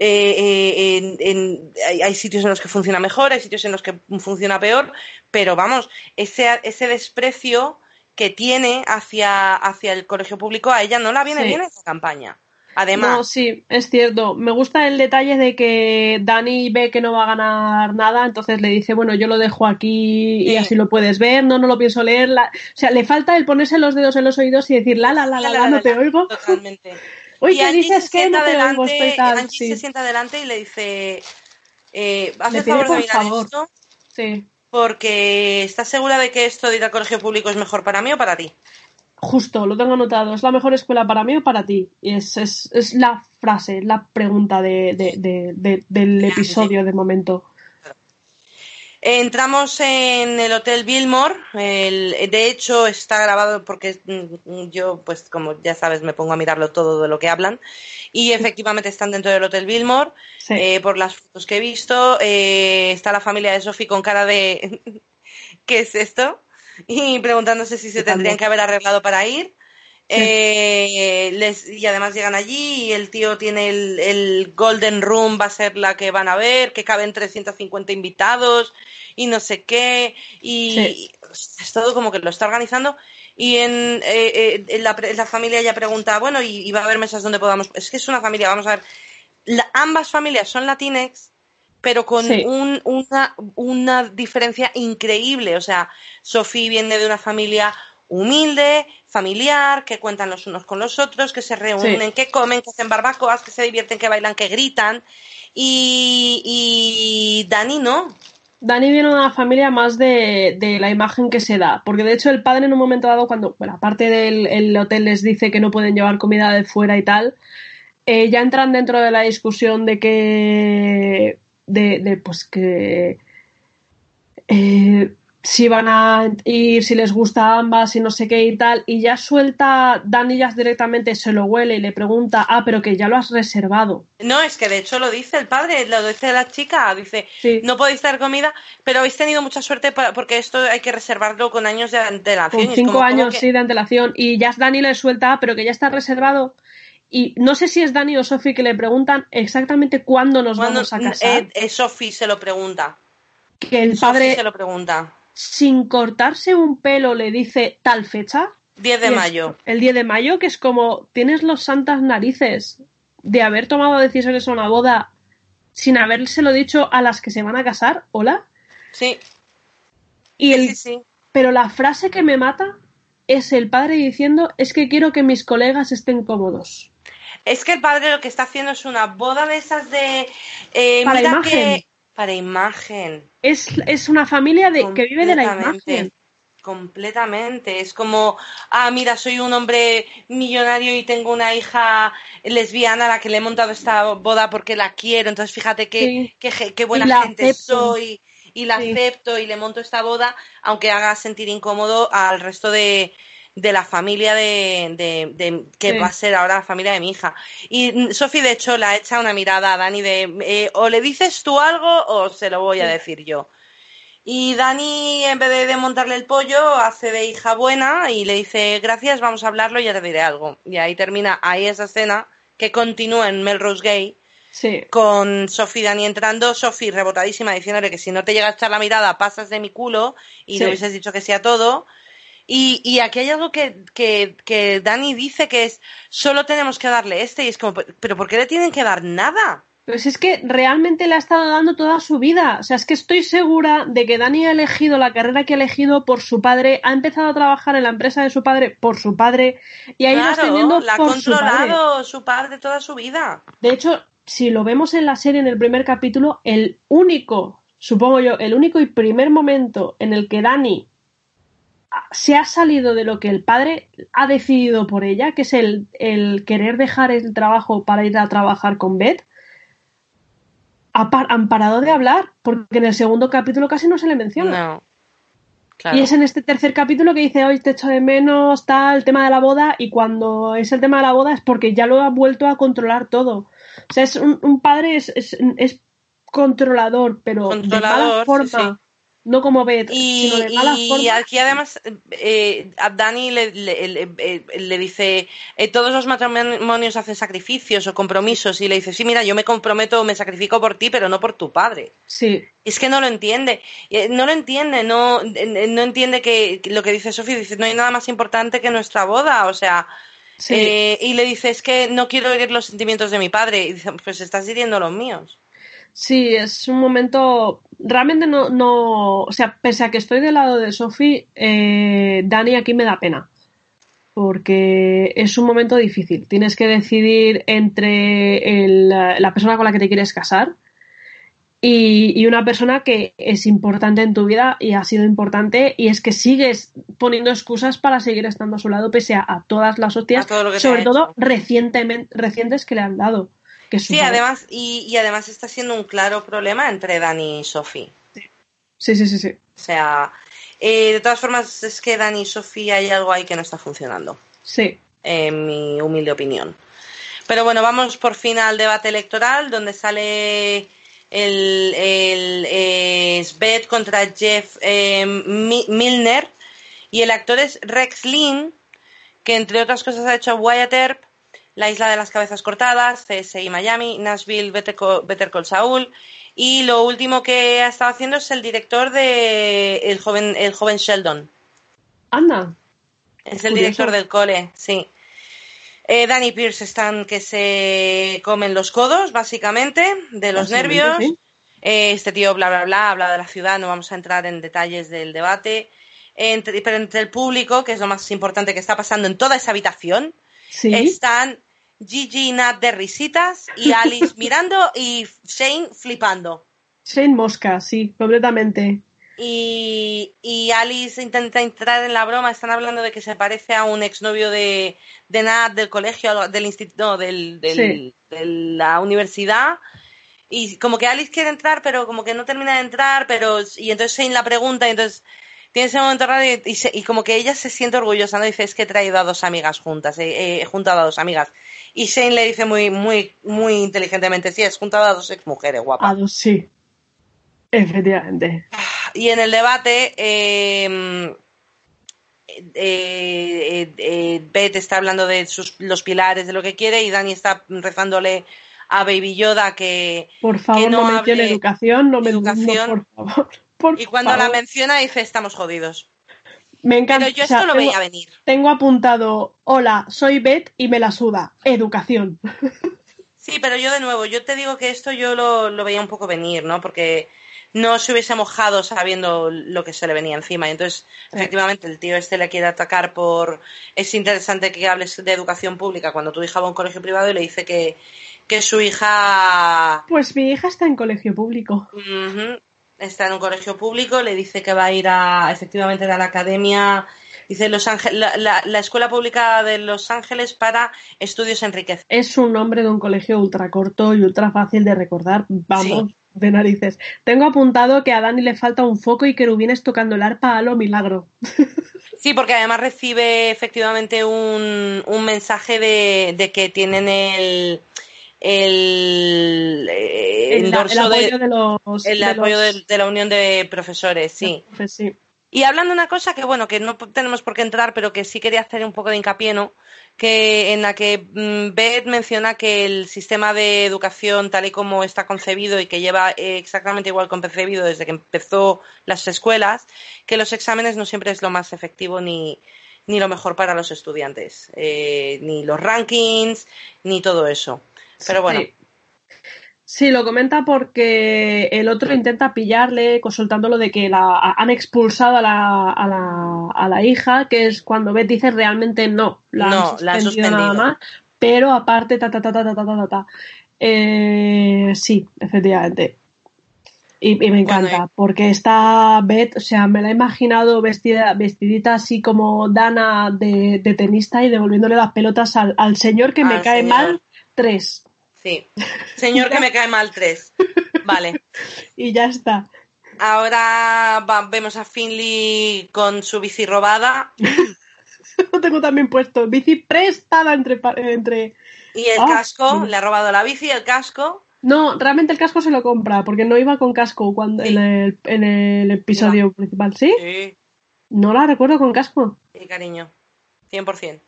eh, eh, en- en- hay, hay sitios en los que funciona mejor, hay sitios en los que funciona peor, pero vamos, ese, ese desprecio que tiene hacia, hacia el colegio público, a ella no la viene Sí. bien esa campaña. Además. No, sí, es cierto. Me gusta el detalle de que Dani ve que no va a ganar nada, entonces le dice, bueno, yo lo dejo aquí y así lo puedes ver, no, no lo pienso leer. O sea, le falta el ponerse los dedos en los oídos y decir, la, la, la, la, la, no te oigo. Totalmente. Oye, ¿qué dices que no te oigo? Estoy tal. Angie sí. se sienta adelante y le dice, eh, haz el favor de mirar favor. esto Sí. porque ¿estás segura de que esto de ir al colegio público es mejor para mí o para ti? Justo, lo tengo anotado. ¿Es la mejor escuela para mí o para ti? Y es, es, es la frase, la pregunta de, de- de- de- del episodio de momento. Entramos en el Hotel Billmore. el- de hecho, está grabado porque mm, yo, pues como ya sabes, me pongo a mirarlo todo de lo que hablan. Y efectivamente están dentro del Hotel Billmore. Sí. eh, por las fotos que he visto. eh, está la familia de Sophie con cara de *laughs* ¿qué es esto? Y preguntándose si se tendrían que haber arreglado para ir. Eh, les- y además llegan allí y el tío tiene el, el Golden Room, va a ser la que van a ver, que caben 350 invitados y no sé qué. Y Sí. es todo como que lo está organizando. Y en, eh, eh, en la, la familia ya pregunta, bueno, y, y va a haber mesas donde podamos. Es que es una familia, vamos a ver. La- ambas familias son latinex, pero con Sí. un- una, una diferencia increíble. O sea, Sofía viene de una familia humilde, familiar, que cuentan los unos con los otros, que se reúnen, Sí. que comen, que hacen barbacoas, que se divierten, que bailan, que gritan. Y, y Dani no. Dani viene de una familia más de, de la imagen que se da, porque de hecho el padre en un momento dado, cuando, bueno, aparte del el hotel les dice que no pueden llevar comida de fuera y tal, eh, ya entran dentro de la discusión de que, de, de, pues que, eh, si van a ir, si les gusta ambas y no sé qué y tal, y ya suelta Dani ya directamente se lo huele y le pregunta, ah, pero que ya lo has reservado. No, es que de hecho lo dice el padre, lo dice la chica, dice, Sí. no podéis traer comida, pero habéis tenido mucha suerte para- porque esto hay que reservarlo con años de antelación. Con cinco como, ¿cómo años, que- sí, de antelación. Y ya Dani le suelta, pero que ya está reservado. Y no sé si es Dani o Sofi que le preguntan exactamente cuándo nos vamos a casar. eh, eh, Sophie se lo pregunta. que el Sophie padre, se lo pregunta. Sin cortarse un pelo, le dice tal fecha. 10 de es mayo. El 10 de mayo, que es como, tienes los santas narices de haber tomado decisiones a una boda sin habérselo dicho a las que se van a casar. Hola. Sí, Y el, sí, sí. Pero la frase que me mata es el padre diciendo es que quiero que mis colegas estén cómodos. Es que el padre lo que está haciendo es una boda de esas de... eh, Para mira imagen. que- Para imagen. Es, es una familia de, que vive de la imagen. Completamente. Es como, ah, mira, soy un hombre millonario y tengo una hija lesbiana a la que le he montado esta boda porque la quiero. Entonces, fíjate qué, Sí. qué, buena gente acepto. soy y la Sí. acepto y le monto esta boda, aunque haga sentir incómodo al resto de, de la familia de, de- de- que Sí. va a ser ahora la familia de mi hija. Y mm, Sofi, de hecho, la echa una mirada a Dani de eh, o le dices tú algo o se lo voy a decir yo. Y Dani, en vez de, de montarle el pollo, hace de hija buena y le dice, gracias, vamos a hablarlo y ya te diré algo. Y ahí termina, ahí esa escena que continúa en Melrose Gay Sí. con Sophie y Dani entrando, Sophie rebotadísima diciéndole que si no te llega a echar la mirada pasas de mi culo y Sí. le hubieses dicho que sí a todo. Y, y aquí hay algo que, que, que Dani dice que es, solo tenemos que darle este y es como, pero ¿por qué le tienen que dar nada? Pues es que realmente le ha estado dando toda su vida. O sea, es que estoy segura de que Dani ha elegido la carrera que ha elegido por su padre, ha empezado a trabajar en la empresa de su padre por su padre y ha ido Claro, ascendiendo la ha por su padre. controlado su padre toda su vida. De hecho, si lo vemos en la serie en el primer capítulo, el único, supongo yo, el único y primer momento en el que Dani se ha salido de lo que el padre ha decidido por ella, que es el, el querer dejar el trabajo para ir a trabajar con Beth, han parado de hablar, porque en el segundo capítulo casi no se le menciona. No. Claro. Y es en este tercer capítulo que dice, hoy te echo de menos, tal, el tema de la boda, y cuando es el tema de la boda es porque ya lo ha vuelto a controlar todo. O sea, es un, un padre, es, es, es controlador, pero de Controlador, mala sí, forma. sí. No como Beth, Y, sino de mala y aquí además eh, a Dani le, le- le- eh, le dice, eh, todos los matrimonios hacen sacrificios o compromisos y le dice, sí, mira, yo me comprometo, me sacrifico por ti, pero no por tu padre. Sí, Es que no lo entiende, Eh, no lo entiende, no, no entiende que lo que dice Sofía, dice, no hay nada más importante que nuestra boda, o sea, Eh, y le dice, es que no quiero herir los sentimientos de mi padre. Y dice, pues estás hiriendo los míos. Sí, es un momento. Realmente no, no. O sea, pese a que estoy del lado de Sophie, eh, Dani aquí me da pena. Porque es un momento difícil. Tienes que decidir entre la persona con la que te quieres casar y, una persona que es importante en tu vida y ha sido importante y es que sigues poniendo excusas para seguir estando a su lado pese a, todas las hostias, sobre todo recientemente, recientes que le han dado. Que sí, además, y, además está siendo un claro problema entre Dani y Sophie. Sí, sí, sí, sí. O sea, eh, de todas formas es que Dani y Sophie hay algo ahí que no está funcionando. Sí. En mi humilde opinión. Pero bueno, vamos por fin al debate electoral donde sale el, el contra Jeff eh, Milner y el actor es Rex Lynn, que entre otras cosas ha hecho Wyatt Earp, La Isla de las Cabezas Cortadas, CSI Miami, Nashville, Better Call, Saul y lo último que ha estado haciendo es el director de El joven, el joven Sheldon. Anda. Es el director del cole, sí. Eh, Danny Pierce están que se comen los codos, básicamente, de los nervios. Eh, este tío, bla, bla, bla, habla de la ciudad, no vamos a entrar en detalles del debate. Entre, pero entre el público, que es lo más importante que está pasando en toda esa habitación, están Gigi y Nat de risitas y *laughs* Alice mirando y Shane flipando. Shane Mosca, sí, completamente. Y, Alice intenta entrar en la broma, están hablando de que se parece a un exnovio de, de Nat del colegio, del instituto, del, de la universidad. Y como que Alice quiere entrar, pero como que no termina de entrar, pero y entonces Shane la pregunta, y entonces tiene ese momento raro y, como que ella se siente orgullosa, ¿no? Dice, es que he traído a dos amigas juntas, he, juntado a dos amigas. Y Shane le dice muy, muy, muy inteligentemente, sí, has juntado a dos ex mujeres, guapa. A dos, sí. Efectivamente. Y en el debate, em, eh, eh, eh, Beth está hablando de sus, los pilares, de lo que quiere, y Dani está rezándole a Baby Yoda que. Por favor, no, mencione educación, no me educación. por favor. Y cuando la menciona dice: Estamos jodidos. Me encanta. Pero yo esto lo veía venir. Tengo apuntado: Hola, soy Beth y me la suda. Educación. *laughs* Sí, pero yo de nuevo, yo te digo que esto yo lo, lo veía un poco venir, ¿no? Porque no se hubiese mojado sabiendo lo que se le venía encima. Y entonces, efectivamente, el tío este le quiere atacar por... Es interesante que hables de educación pública cuando tu hija va a un colegio privado y le dice que, que su hija... Pues mi hija está en colegio público. Está en un colegio público, le dice que va a ir a, efectivamente, a la academia... Dice Los Ángeles, la, Escuela Pública de Los Ángeles para Estudios Enriquez. Es un nombre de un colegio ultra corto y ultra fácil de recordar. Vamos, de narices. Tengo apuntado que a Dani le falta un foco y querubines tocando el arpa a lo milagro. *laughs* Sí, porque además recibe efectivamente un, un mensaje de, que tienen el, el, el, dorso apoyo de, los, el apoyo de, la unión de profesores, sí. sí. Y hablando de una cosa que bueno, que no tenemos por qué entrar, pero que sí quería hacer un poco de hincapié, ¿no? que en la que mm, Beth menciona que el sistema de educación tal y como está concebido y que lleva exactamente igual concebido desde que empezó las escuelas, que los exámenes no siempre es lo más efectivo ni, ni lo mejor para los estudiantes, eh, ni los rankings, ni todo eso. Pero bueno. Sí, lo comenta porque el otro intenta pillarle consultándolo de que la, han expulsado a la, a, la, a la hija, que es cuando Beth dice realmente no, la no, han suspendido, nada más, pero aparte ta ta ta ta ta ta ta ta. Eh, sí, efectivamente. Y, me encanta, porque está Beth, o sea, me la he imaginado vestida, vestidita así como Dana de, de tenista y devolviéndole las pelotas al, al señor que me cae mal tres. Sí. Señor *laughs* que me cae mal tres. Vale. *laughs* Y ya está. Ahora vemos a Finley con su bici robada. *laughs* Lo tengo también puesto. Bici prestada entre. entre... Y el ah, casco, le ha robado la bici y el casco. No, realmente el casco se lo compra, porque no iba con casco cuando en, el, en el episodio principal, ¿sí? Sí. No la recuerdo con casco. Sí, cariño. 100%.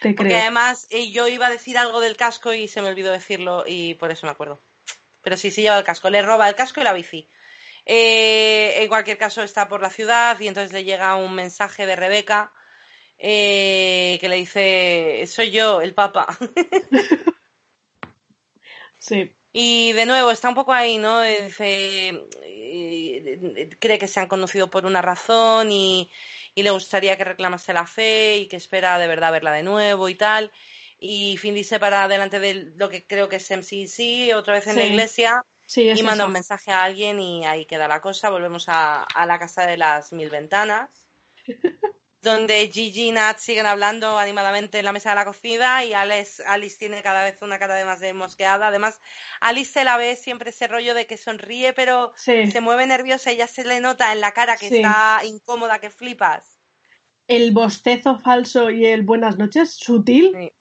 Porque además eh, yo iba a decir algo del casco y se me olvidó decirlo y por eso me acuerdo. Pero sí, sí lleva el casco. Le roba el casco y la bici. Eh, en cualquier caso está por la ciudad y entonces le llega un mensaje de Rebeca eh, que le dice, soy yo, el Papa. *laughs* sí. Y de nuevo, está un poco ahí, ¿no? Dice, eh, cree que se han conocido por una razón y, le gustaría que reclamase la fe y que espera de verdad verla de nuevo y tal. Y Fin dice para delante de lo que creo que es MCC, otra vez en la iglesia, y manda un mensaje a alguien y ahí queda la cosa. Volvemos a, a la casa de las mil ventanas. *laughs* donde Gigi y Nat siguen hablando animadamente en la mesa de la cocina y Alice, Alice tiene cada vez una cara de más de mosqueada. Además, Alice se la ve siempre ese rollo de que sonríe, pero se mueve nerviosa y ya se le nota en la cara que está incómoda, que flipas. El bostezo falso y el buenas noches, sutil,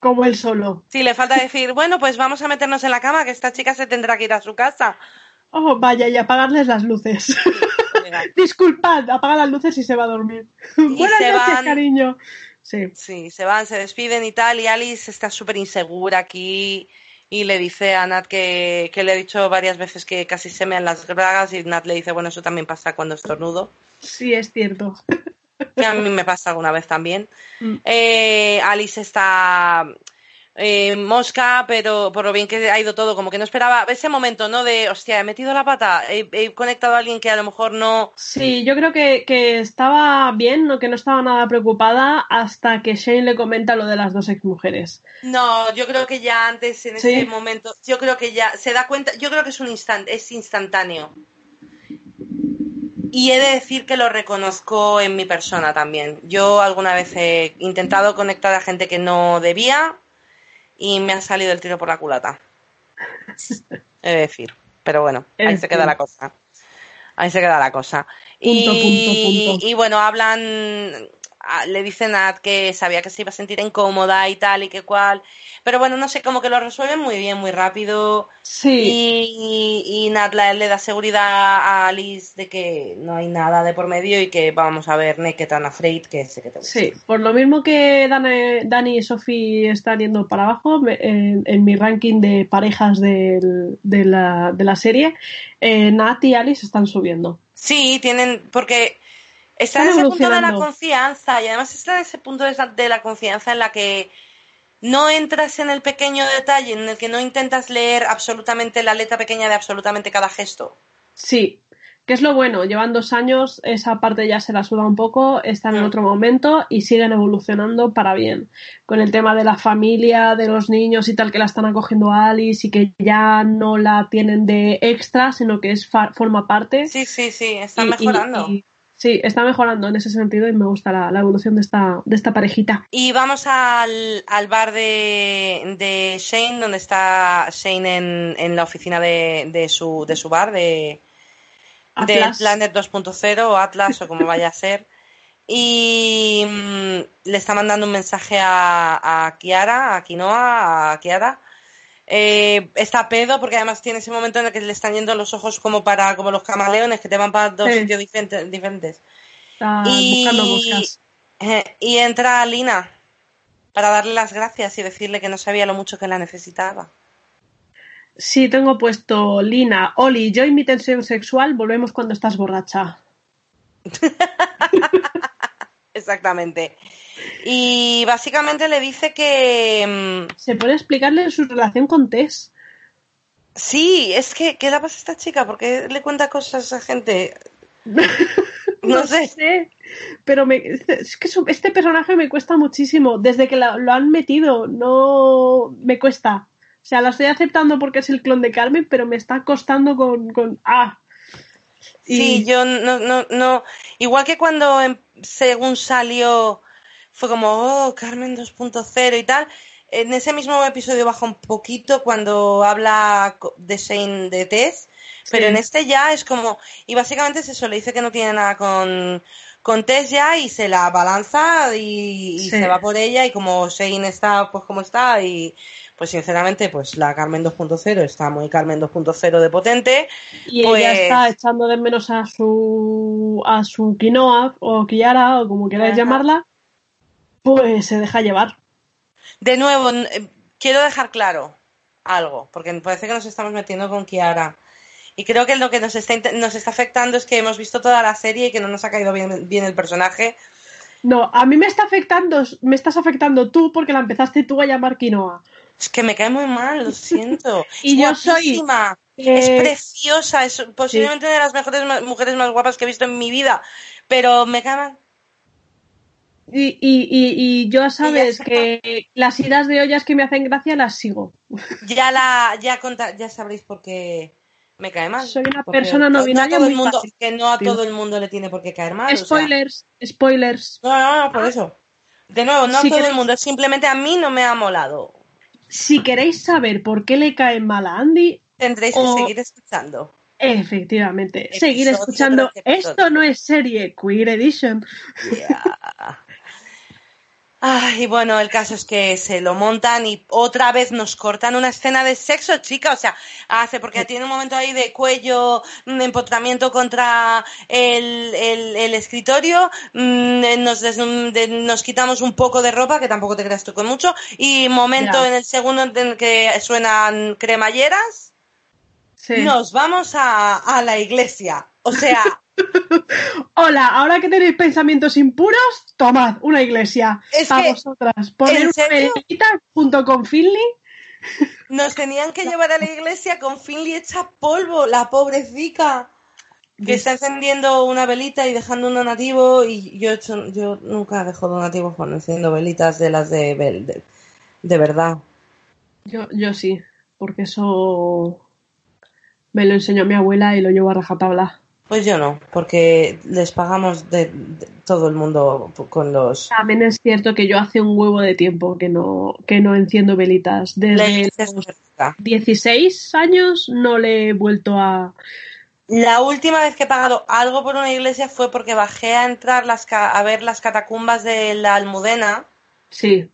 como el solo. Sí, le falta decir, bueno, pues vamos a meternos en la cama, que esta chica se tendrá que ir a su casa. Oh, vaya, y apagarles las luces. *laughs* Disculpad, apaga las luces y se va a dormir. *laughs* Buenas noches, cariño. Sí. sí, se van, se despiden y tal, y Alice está súper insegura aquí y le dice a Nat que, le he dicho varias veces que casi se mean las bragas y Nat le dice, bueno, eso también pasa cuando estornudo. Sí, es cierto. Que a mí me pasa alguna vez también. *laughs* Mm. Eh, Alice está eh, mosca, pero por lo bien que ha ido todo, como que no esperaba ese momento, ¿no? De, hostia, he metido la pata, he, conectado a alguien que a lo mejor no. Sí, yo creo que, estaba bien, ¿no? que no estaba nada preocupada hasta que Shane le comenta lo de las dos exmujeres. No, yo creo que ya antes, en ese momento, yo creo que ya se da cuenta, yo creo que es un instante, es instantáneo. Y he de decir que lo reconozco en mi persona también. Yo alguna vez he intentado conectar a gente que no debía y me ha salido el tiro por la culata. He de decir. Pero bueno, ahí se queda la cosa. Ahí se queda la cosa. y, y bueno, hablan le dicen a que sabía que se iba a sentir incómoda y tal y que cual. Pero bueno, no sé, como que lo resuelven muy bien, muy rápido. Sí. Y, y, Nat le da seguridad a Alice de que no hay nada de por medio y que vamos a ver Naked and Afraid, que sé que te gusta. Sí, por lo mismo que Dani, Dani y Sophie están yendo para abajo en, mi ranking de parejas de, la, de la serie, eh, Nat y Alice están subiendo. Sí, tienen, porque Está en ese punto de la confianza y además está en ese punto de la confianza en la que no entras en el pequeño detalle, en el que no intentas leer absolutamente la letra pequeña de absolutamente cada gesto. Sí, que es lo bueno, llevan dos años, esa parte ya se la suda un poco, están en mm. otro momento y siguen evolucionando para bien. Con el tema de la familia, de los niños y tal, que la están acogiendo a Alice y que ya no la tienen de extra, sino que es forma parte. Sí, sí, sí, están mejorando. Sí, está mejorando en ese sentido y me gusta la, evolución de esta, de esta parejita. Y vamos al, bar de, Shane, donde está Shane en, en la oficina de, su, de su bar, de, de Planet 2.0 o Atlas o como vaya a ser. Y mm, le está mandando un mensaje a, a Kiara, a Quinoa, a Kiara, eh, está pedo porque además tiene ese momento en el que le están yendo los ojos como para como los camaleones que te van para dos sitios diferentes. y, eh, y entra Lina para darle las gracias y decirle que no sabía lo mucho que la necesitaba. Sí, tengo puesto Lina, Oli, yo y mi tensión sexual, volvemos cuando estás borracha. *laughs* Exactamente. Y básicamente le dice que... Mm, Se puede explicarle su relación con Tess. Sí, es que, ¿qué le pasa a esta chica? porque le cuenta cosas a gente? *laughs* no, sé. Pero me, es que este personaje me cuesta muchísimo. Desde que lo han metido, no me cuesta. O sea, la estoy aceptando porque es el clon de Carmen, pero me está costando con. con ah. Sí, yo no, no, no. Igual que cuando em, según salió fue como, oh, Carmen 2.0 y tal. En ese mismo episodio baja un poquito cuando habla de Shane de Tess, pero en este ya es como, y básicamente es eso, le dice que no tiene nada con, con Tess ya y se la balanza y, se va por ella y como Shane está pues como está y pues sinceramente pues la Carmen 2.0 está muy Carmen 2.0 de potente y ella pues está echando de menos a su a su quinoa o Kiara o como queráis llamarla pues se deja llevar. De nuevo, eh, quiero dejar claro algo, porque parece que nos estamos metiendo con Kiara. Y creo que lo que nos está, nos está afectando es que hemos visto toda la serie y que no nos ha caído bien, bien el personaje. No, a mí me está afectando, me estás afectando tú porque la empezaste tú a llamar quinoa. Es que me cae muy mal, lo *laughs* siento. y es yo soy. Es preciosa, es posiblemente una de las mejores mujeres más guapas que he visto en mi vida, pero me cae mal. Y, y, y, yo sabes que las idas de ollas que me hacen gracia las sigo. *laughs* Ya la, ya ya sabréis por qué me cae mal. Soy una persona no binaria. No el mundo, que no a todo el mundo le tiene por qué caer mal. Spoilers, spoilers. No, no, no, por eso. De nuevo, no a todo el mundo, simplemente a mí no me ha molado. Si queréis saber por qué le cae mal a Andy, tendréis que seguir escuchando. Efectivamente, seguir escuchando. Esto no es serie Queer Edition. Ay, bueno, el caso es que se lo montan y otra vez nos cortan una escena de sexo, chica. O sea, hace, porque tiene un momento ahí de cuello, de empotramiento contra el, el, escritorio, mm, nos, nos quitamos un poco de ropa, que tampoco te creas tú con mucho, y momento en el segundo en que suenan cremalleras, nos vamos a, a la iglesia. O sea. *laughs* *laughs* Hola, ahora que tenéis pensamientos impuros, tomad una iglesia es a vosotras. Poner una velita junto con Finley. Nos tenían que llevar a la iglesia con Finley hecha polvo, la pobrecita. Que está encendiendo una velita y dejando un donativo y yo hecho, yo nunca dejo donativos cuando enciendo velitas de las de, de, de verdad. Yo, yo sí, porque eso me lo enseñó mi abuela y lo llevo a rajatabla. Pues yo no, porque les pagamos de, todo el mundo con los. También es cierto que yo hace un huevo de tiempo que no, que no enciendo velitas. Desde los 16 años no le he vuelto a. La última vez que he pagado algo por una iglesia fue porque bajé a entrar las, a ver las catacumbas de la Almudena. Sí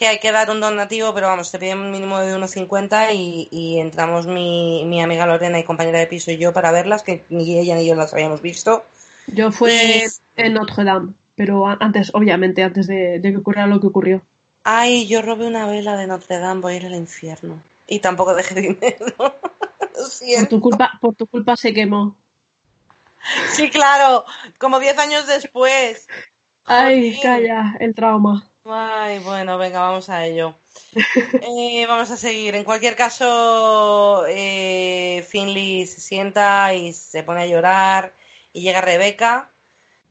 que hay que dar un donativo, pero vamos, te piden un mínimo de 1,50 y, y entramos mi, mi, amiga Lorena y compañera de piso y yo para verlas, que ni ella ni yo las habíamos visto. Yo fue en Notre Dame, pero antes, obviamente, antes de, que ocurriera lo que ocurrió. Ay, yo robé una vela de Notre Dame, voy a ir al infierno. Y tampoco dejé *laughs* dinero. por tu culpa, por tu culpa se quemó. Sí, claro, como 10 años después. Ay, calla, el trauma. Ay, bueno, venga, vamos a ello. *laughs* Eh, vamos a seguir. En cualquier caso, eh, Finley se sienta y se pone a llorar y llega Rebeca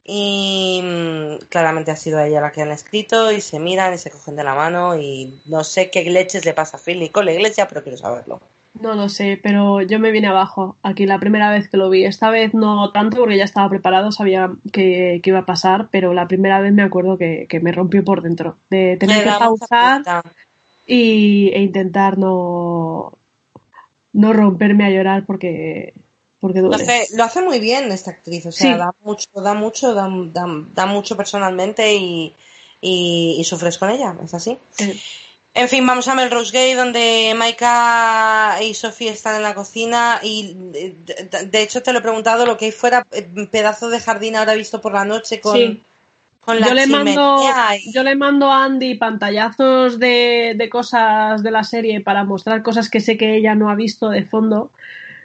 y mm, claramente ha sido ella la que han escrito y se miran y se cogen de la mano y no sé qué leches le pasa a Finley con la iglesia, pero quiero saberlo. No lo sé, pero yo me vine abajo aquí la primera vez que lo vi. Esta vez no tanto porque ya estaba preparado, sabía que, iba a pasar, pero la primera vez me acuerdo que, me rompió por dentro. De tener que pausar y, e intentar no, no romperme a llorar porque, porque duele. Lo hace, muy bien esta actriz, o sea, da mucho, da mucho, da, da, mucho personalmente y, y, sufres con ella, es así. En fin, vamos a Melrose Gate, donde Maika y Sofía están en la cocina y de, hecho te lo he preguntado, lo que hay fuera, eh, pedazo de jardín ahora visto por la noche con, con la yo le mando Yo le mando a Andy pantallazos de, de, cosas de la serie para mostrar cosas que sé que ella no ha visto de fondo,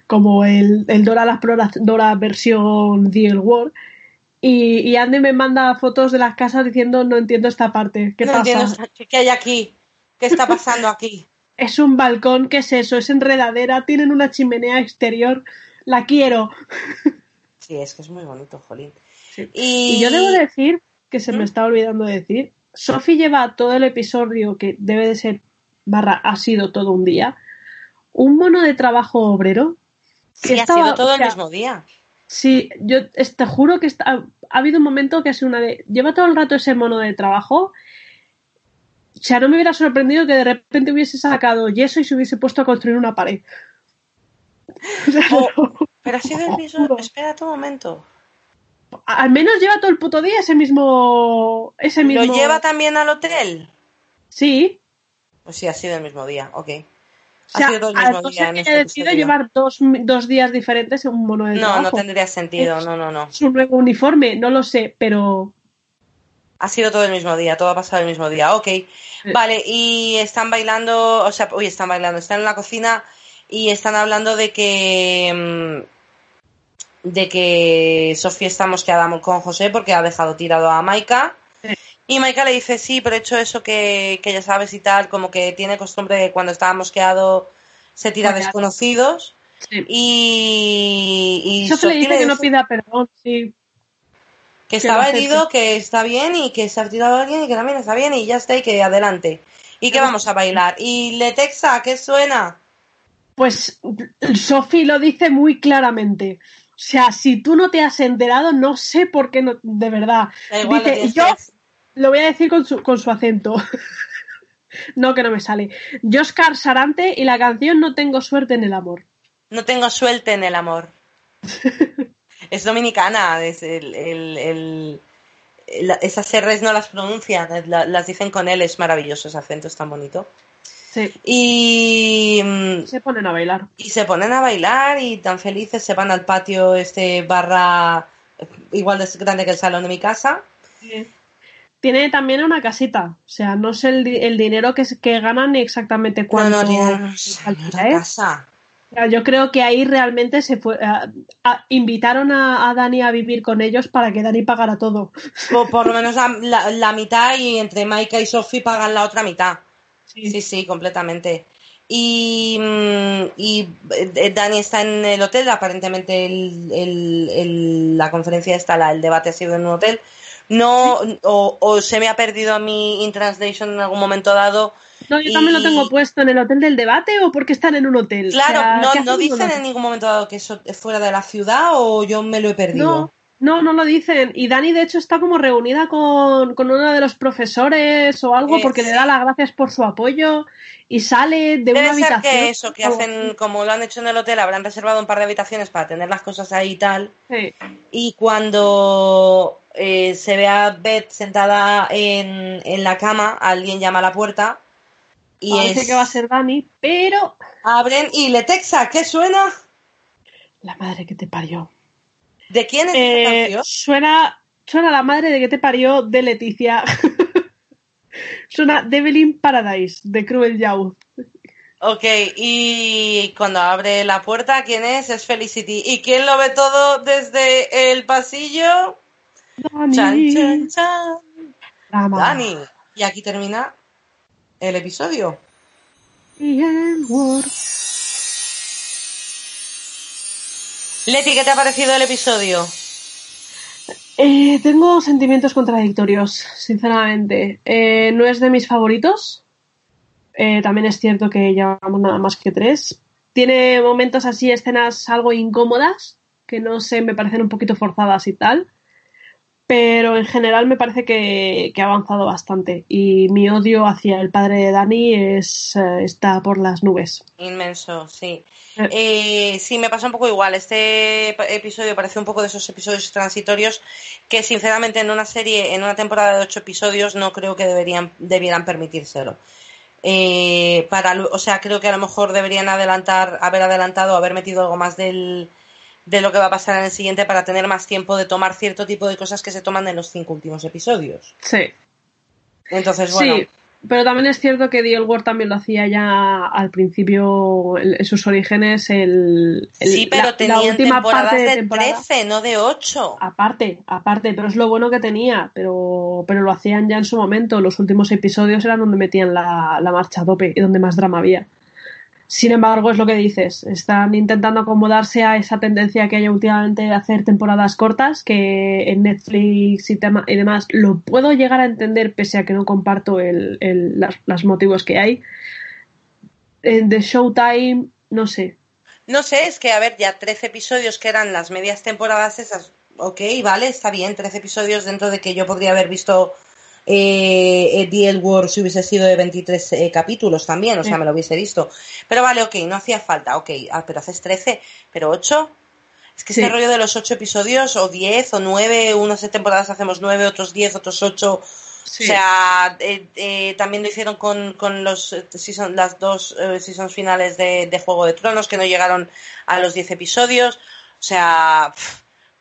como el, el Dora la Exploradora versión The World. Y, y, Andy me manda fotos de las casas diciendo no entiendo esta parte. ¿Qué pasa? ¿Qué hay aquí? ¿Qué está pasando aquí? *laughs* Es un balcón, ¿qué es eso? Es enredadera, tienen una chimenea exterior, la quiero. *laughs* Sí, es que es muy bonito, Jolín. Y... yo debo decir, que se me ¿Mm? está olvidando decir, Sophie lleva todo el episodio, que debe de ser, barra, ha sido todo un día, un mono de trabajo obrero. Que sí, ha sido todo el mismo día. Sí, yo te juro que está, ha habido un momento que ha sido una de. Lleva todo el rato ese mono de trabajo o sea, no me hubiera sorprendido que de repente hubiese sacado yeso y se hubiese puesto a construir una pared. *laughs* pero ha sido el mismo. *laughs* Espera un momento. Al menos lleva todo el puto día ese mismo. Ese mismo... ¿Lo lleva también al hotel? Sí. Pues sí, ha sido el mismo día, ok. Ha sido el mismo día en este decidido llevar dos, dos, días diferentes en un mono de No, no tendría sentido, no, no, no. Es un nuevo uniforme, no lo sé, pero ha sido todo el mismo día, todo ha pasado el mismo día. Ok, vale, y están bailando, o sea, uy, están bailando, están en la cocina y están hablando de que mm, de que Sofía está mosqueada con José porque ha dejado tirado a Maika Y Maika le dice, sí, pero he hecho eso que, que ya sabes y tal, como que tiene costumbre de cuando estaba mosqueado se tira a desconocidos. Sí. Y, y Sophie le dice que no pida perdón, sí. Que estaba herido, que está bien y que se ha tirado a alguien y que también está bien y ya está y que adelante. Y que vamos a bailar. ¿Y Letexa qué suena? Pues Sophie lo dice muy claramente. O sea, si tú no te has enterado, no sé por qué no, de verdad. dice, yo lo voy a decir con su, con su acento. *laughs* no, que no me sale. Joscar Sarante y la canción No tengo suerte en el amor. No tengo suerte en el amor. *laughs* es dominicana, es el, el, esas R's no las pronuncian, las dicen con él, es maravilloso ese acento, es tan bonito. Sí. Y mm, se ponen a bailar. Y se ponen a bailar y tan felices se van al patio este barra igual de grande que el salón de mi casa. Sí. Tiene también una casita, o sea, no sé el, el dinero que, que ganan ni exactamente cuánto. No, no, casa. Yo creo que ahí realmente se fue, invitaron a, Dani a vivir con ellos para que Dani pagara todo. O por lo menos la, mitad y entre Maika y Sophie pagan la otra mitad. Sí, sí, completamente. Y, mm, y, eh, Dani está en el hotel, aparentemente la conferencia está, el debate ha sido en un hotel. No, o, se me ha perdido a mi in translation en algún momento dado. No, yo también lo tengo puesto en el hotel del debate o porque están en un hotel. Claro, no, no dicen en ningún momento dado que eso es fuera de la ciudad o yo me lo he perdido. No, no, no lo dicen. Y Dani, de hecho, está como reunida con, uno de los profesores o algo porque le da las gracias por su apoyo y sale de una habitación. que eso, que hacen, como lo han hecho en el hotel, habrán reservado un par de habitaciones para tener las cosas ahí y tal. Y cuando eh, se ve a Beth sentada en, en, la cama, alguien llama a la puerta. Y Parece que va a ser Dani, pero. Abren y le texa, ¿qué suena? La madre que te parió. ¿De quién es eh, canción? Suena, suena la madre de que te parió de Leticia. *laughs* suena Devil Paradise de Cruel Youth. Ok, y cuando abre la puerta, ¿quién es? Es Felicity. ¿Y quién lo ve todo desde el pasillo? Dani. Chan, chan, chan. Dani. Y aquí termina el episodio. Y el Word. Leti, ¿qué te ha parecido el episodio? Eh, tengo sentimientos contradictorios, sinceramente. Eh, no es de mis favoritos. Eh, también es cierto que llevamos nada más que tres. Tiene momentos así, escenas algo incómodas, que no sé, me parecen un poquito forzadas y tal pero en general me parece que, ha avanzado bastante y mi odio hacia el padre de Dani es, eh, está por las nubes. Inmenso, sí. Eh. Eh, sí, me pasa un poco igual. Este episodio parece un poco de esos episodios transitorios que sinceramente en una serie, en una temporada de ocho episodios, no creo que deberían, debieran permitírselo. para, o sea, creo que a lo mejor deberían adelantar, haber adelantado, haber metido algo más del, de lo que va a pasar en el siguiente para tener más tiempo de tomar cierto tipo de cosas que se toman en los cinco últimos episodios. Sí. Entonces, bueno. Sí, pero también es cierto que The Old también lo hacía ya al principio, en sus orígenes, el, sí, pero la, tenía última parte de, de 13, no de 8. Aparte, aparte, pero es lo bueno que tenía, pero, pero lo hacían ya en su momento. Los últimos episodios eran donde metían la, la marcha a tope y donde más drama había. Sin embargo, es lo que dices, están intentando acomodarse a esa tendencia que hay últimamente de hacer temporadas cortas, que en Netflix y, y demás lo puedo llegar a entender pese a que no comparto el, los motivos que hay. En The Showtime, no sé. No sé, es que, a ver, ya 13 episodios que eran las medias temporadas esas, ok, vale, está bien, 13 episodios dentro de que yo podría haber visto eh, The World si hubiese sido de 23 eh, capítulos también, o sea, me lo hubiese visto. Pero vale, ok, no hacía falta, ok, ah, pero haces 13, pero 8. Es que ese rollo de los 8 episodios, o 10, o 9, unas temporadas hacemos 9, otros 10, otros 8. O sea, eh, eh, también lo hicieron con, con los season, las dos seasons finales de, de, Juego de Tronos, que no llegaron a los 10 episodios. O sea,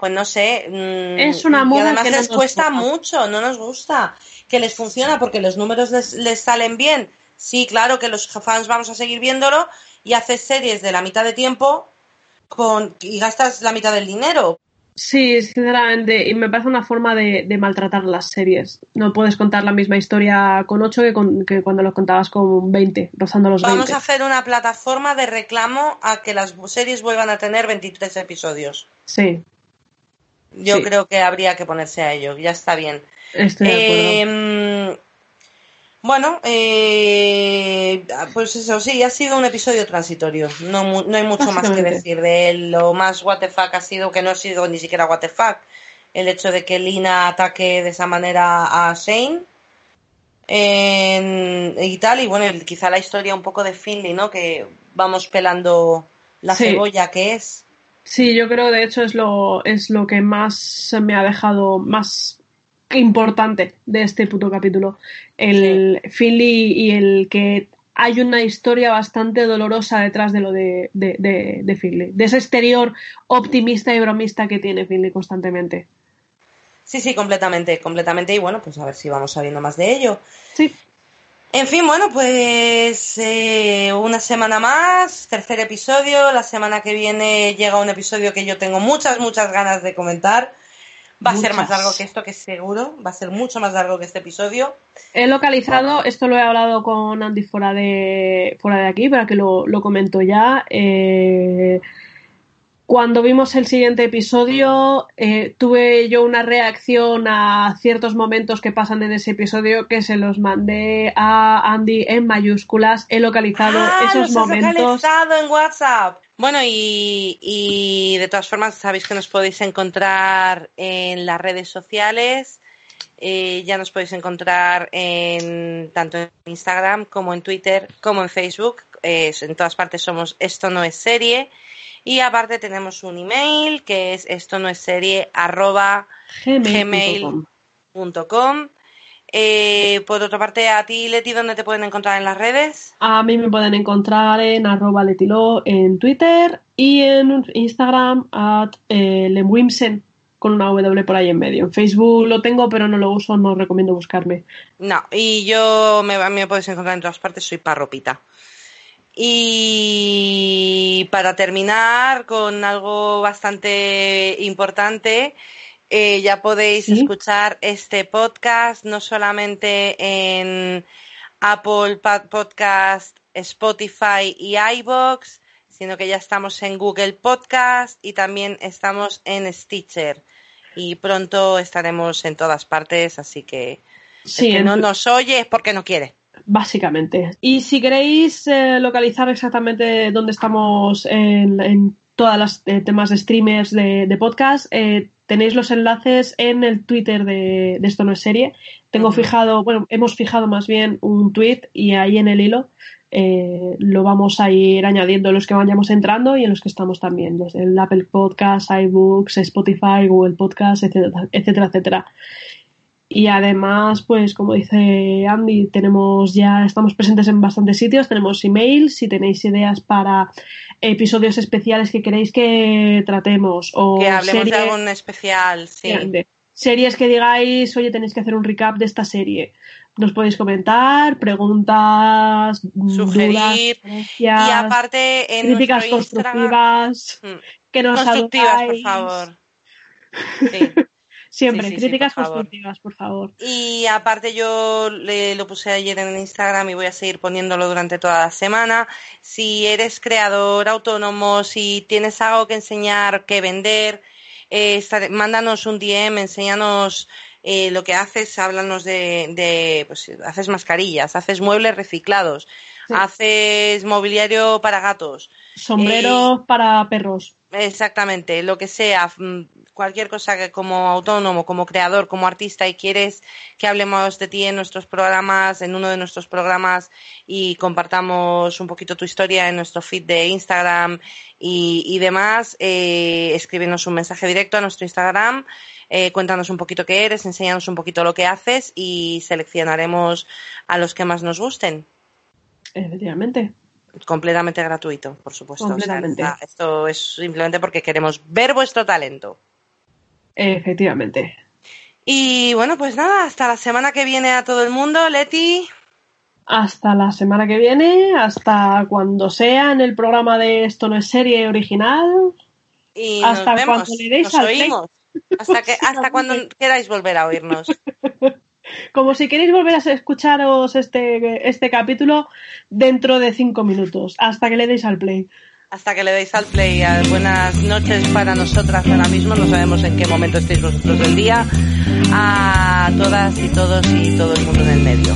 pues no sé. Mm, es una moda y además les cuesta mucho, no nos gusta que les funciona porque los números les, salen bien. Sí, claro que los fans vamos a seguir viéndolo y haces series de la mitad de tiempo con, y gastas la mitad del dinero. Sí, sinceramente, y me parece una forma de, maltratar las series. No puedes contar la misma historia con 8 que, cuando lo contabas con 20, rozando los Vamos a hacer una plataforma de reclamo a que las series vuelvan a tener 23 episodios. Sí. Yo creo que habría que ponerse a ello, ya está bien. Estoy de acuerdo. Em, bueno, eh, pues eso, sí, ha sido un episodio transitorio. No, no hay mucho más que decir de él. Lo más what ha sido que no ha sido ni siquiera what El hecho de que Lina ataque de esa manera a Shane y tal. Y bueno, quizá la historia un poco de Finley, ¿no? Que vamos pelando la cebolla que es. Sí, yo creo de hecho es lo, es lo que más me ha dejado más importante de este puto capítulo. El Finley y el que hay una historia bastante dolorosa detrás de lo de, de, de, Finley, de ese exterior optimista y bromista que tiene Finley constantemente. Sí, sí, completamente, completamente. Y bueno, pues a ver si vamos sabiendo más de ello. Sí. En fin, bueno, pues eh, una semana más, tercer episodio. La semana que viene llega un episodio que yo tengo muchas, muchas ganas de comentar. Va a ser más largo que esto, que seguro. Va a ser mucho más largo que este episodio. He localizado, esto lo he hablado con Andy fuera de, fuera de aquí, para que lo, lo comento ya. Eh, cuando vimos el siguiente episodio, eh, tuve yo una reacción a ciertos momentos que pasan en ese episodio que se los mandé a Andy en mayúsculas. He localizado ah, esos los momentos. localizado en WhatsApp. Bueno, y, de todas formas, sabéis que nos podéis encontrar en las redes sociales. Eh, ya nos podéis encontrar en tanto en Instagram como en Twitter como en Facebook. en todas partes somos Esto no es serie. Y aparte tenemos un email que es esto no es serie arroba gmail.com. Eh, por otra parte, a ti, Leti, ¿dónde te pueden encontrar en las redes? A mí me pueden encontrar en arroba letilo en Twitter y en Instagram at eh, lemwimsen con una W por ahí en medio. En Facebook lo tengo, pero no lo uso, no recomiendo buscarme. No, y yo me, me puedes encontrar en todas partes, soy parropita. Y para terminar con algo bastante importante, eh, ya podéis escuchar este podcast no solamente en Apple Podcast, Spotify y iBox, sino que ya estamos en Google Podcast y también estamos en Stitcher. Y pronto estaremos en todas partes, así que si no nos oye es porque no quiere. Básicamente. Y si queréis eh, localizar exactamente dónde estamos en, todas las eh, temas de streamers de, podcast, eh, tenéis los enlaces en el Twitter de, Esto no es serie. Tengo fijado, bueno, hemos fijado más bien un tweet y ahí en el hilo lo vamos a ir añadiendo en los que vayamos entrando y en los que estamos también, desde el Apple Podcast, iBooks, Spotify, Google Podcast, etcétera, etcétera, etcétera. Y además, pues como dice Andy, tenemos ya, estamos presentes en bastantes sitios, tenemos emails, si tenéis ideas para episodios especiales que queréis que tratemos o que hablemos de algún especial, sí. Series que digáis, oye, tenéis que hacer un recap de esta serie. Nos podéis comentar, preguntas, sugerir y aparte en críticas constructivas, mm. que nos constructivas, por favor. *laughs* Sí. Siempre, críticas constructivas, por favor. Y aparte yo le, lo puse ayer en Instagram y voy a seguir poniéndolo durante toda la semana. Si eres creador autónomo, si tienes algo que enseñar, que vender, eh, mándanos un DM, enséñanos eh, lo que haces, háblanos de, pues, haces mascarillas, haces muebles reciclados, haces mobiliario para gatos. Sombreros eh, para perros. Exactamente, lo que sea, mm, cualquier cosa que como autónomo, como creador, como artista y quieres que hablemos de ti en nuestros programas, en uno de nuestros programas y compartamos un poquito tu historia en nuestro feed de Instagram y, demás, eh, escríbenos un mensaje directo a nuestro Instagram, eh, cuéntanos un poquito qué eres, enséñanos un poquito lo que haces y seleccionaremos a los que más nos gusten. Efectivamente completamente gratuito, por supuesto. esto es simplemente porque queremos ver vuestro talento. Efectivamente. Y bueno, pues nada, hasta la semana que viene a todo el mundo, Leti. Hasta la semana que viene, hasta cuando sea en el programa de Esto no es serie original. Y hasta nos vemos, cuando le deis nos al oímos. Hasta, que, *laughs* hasta cuando queráis volver a oírnos. *laughs* Como si queréis volver a escucharos este, este capítulo dentro de cinco minutos, hasta que le deis al play. Hasta que le deis al play. Eh, Buenas noches para nosotras ahora mismo. No sabemos en qué momento estéis vosotros del día. A todas y todos y todo el mundo en el medio.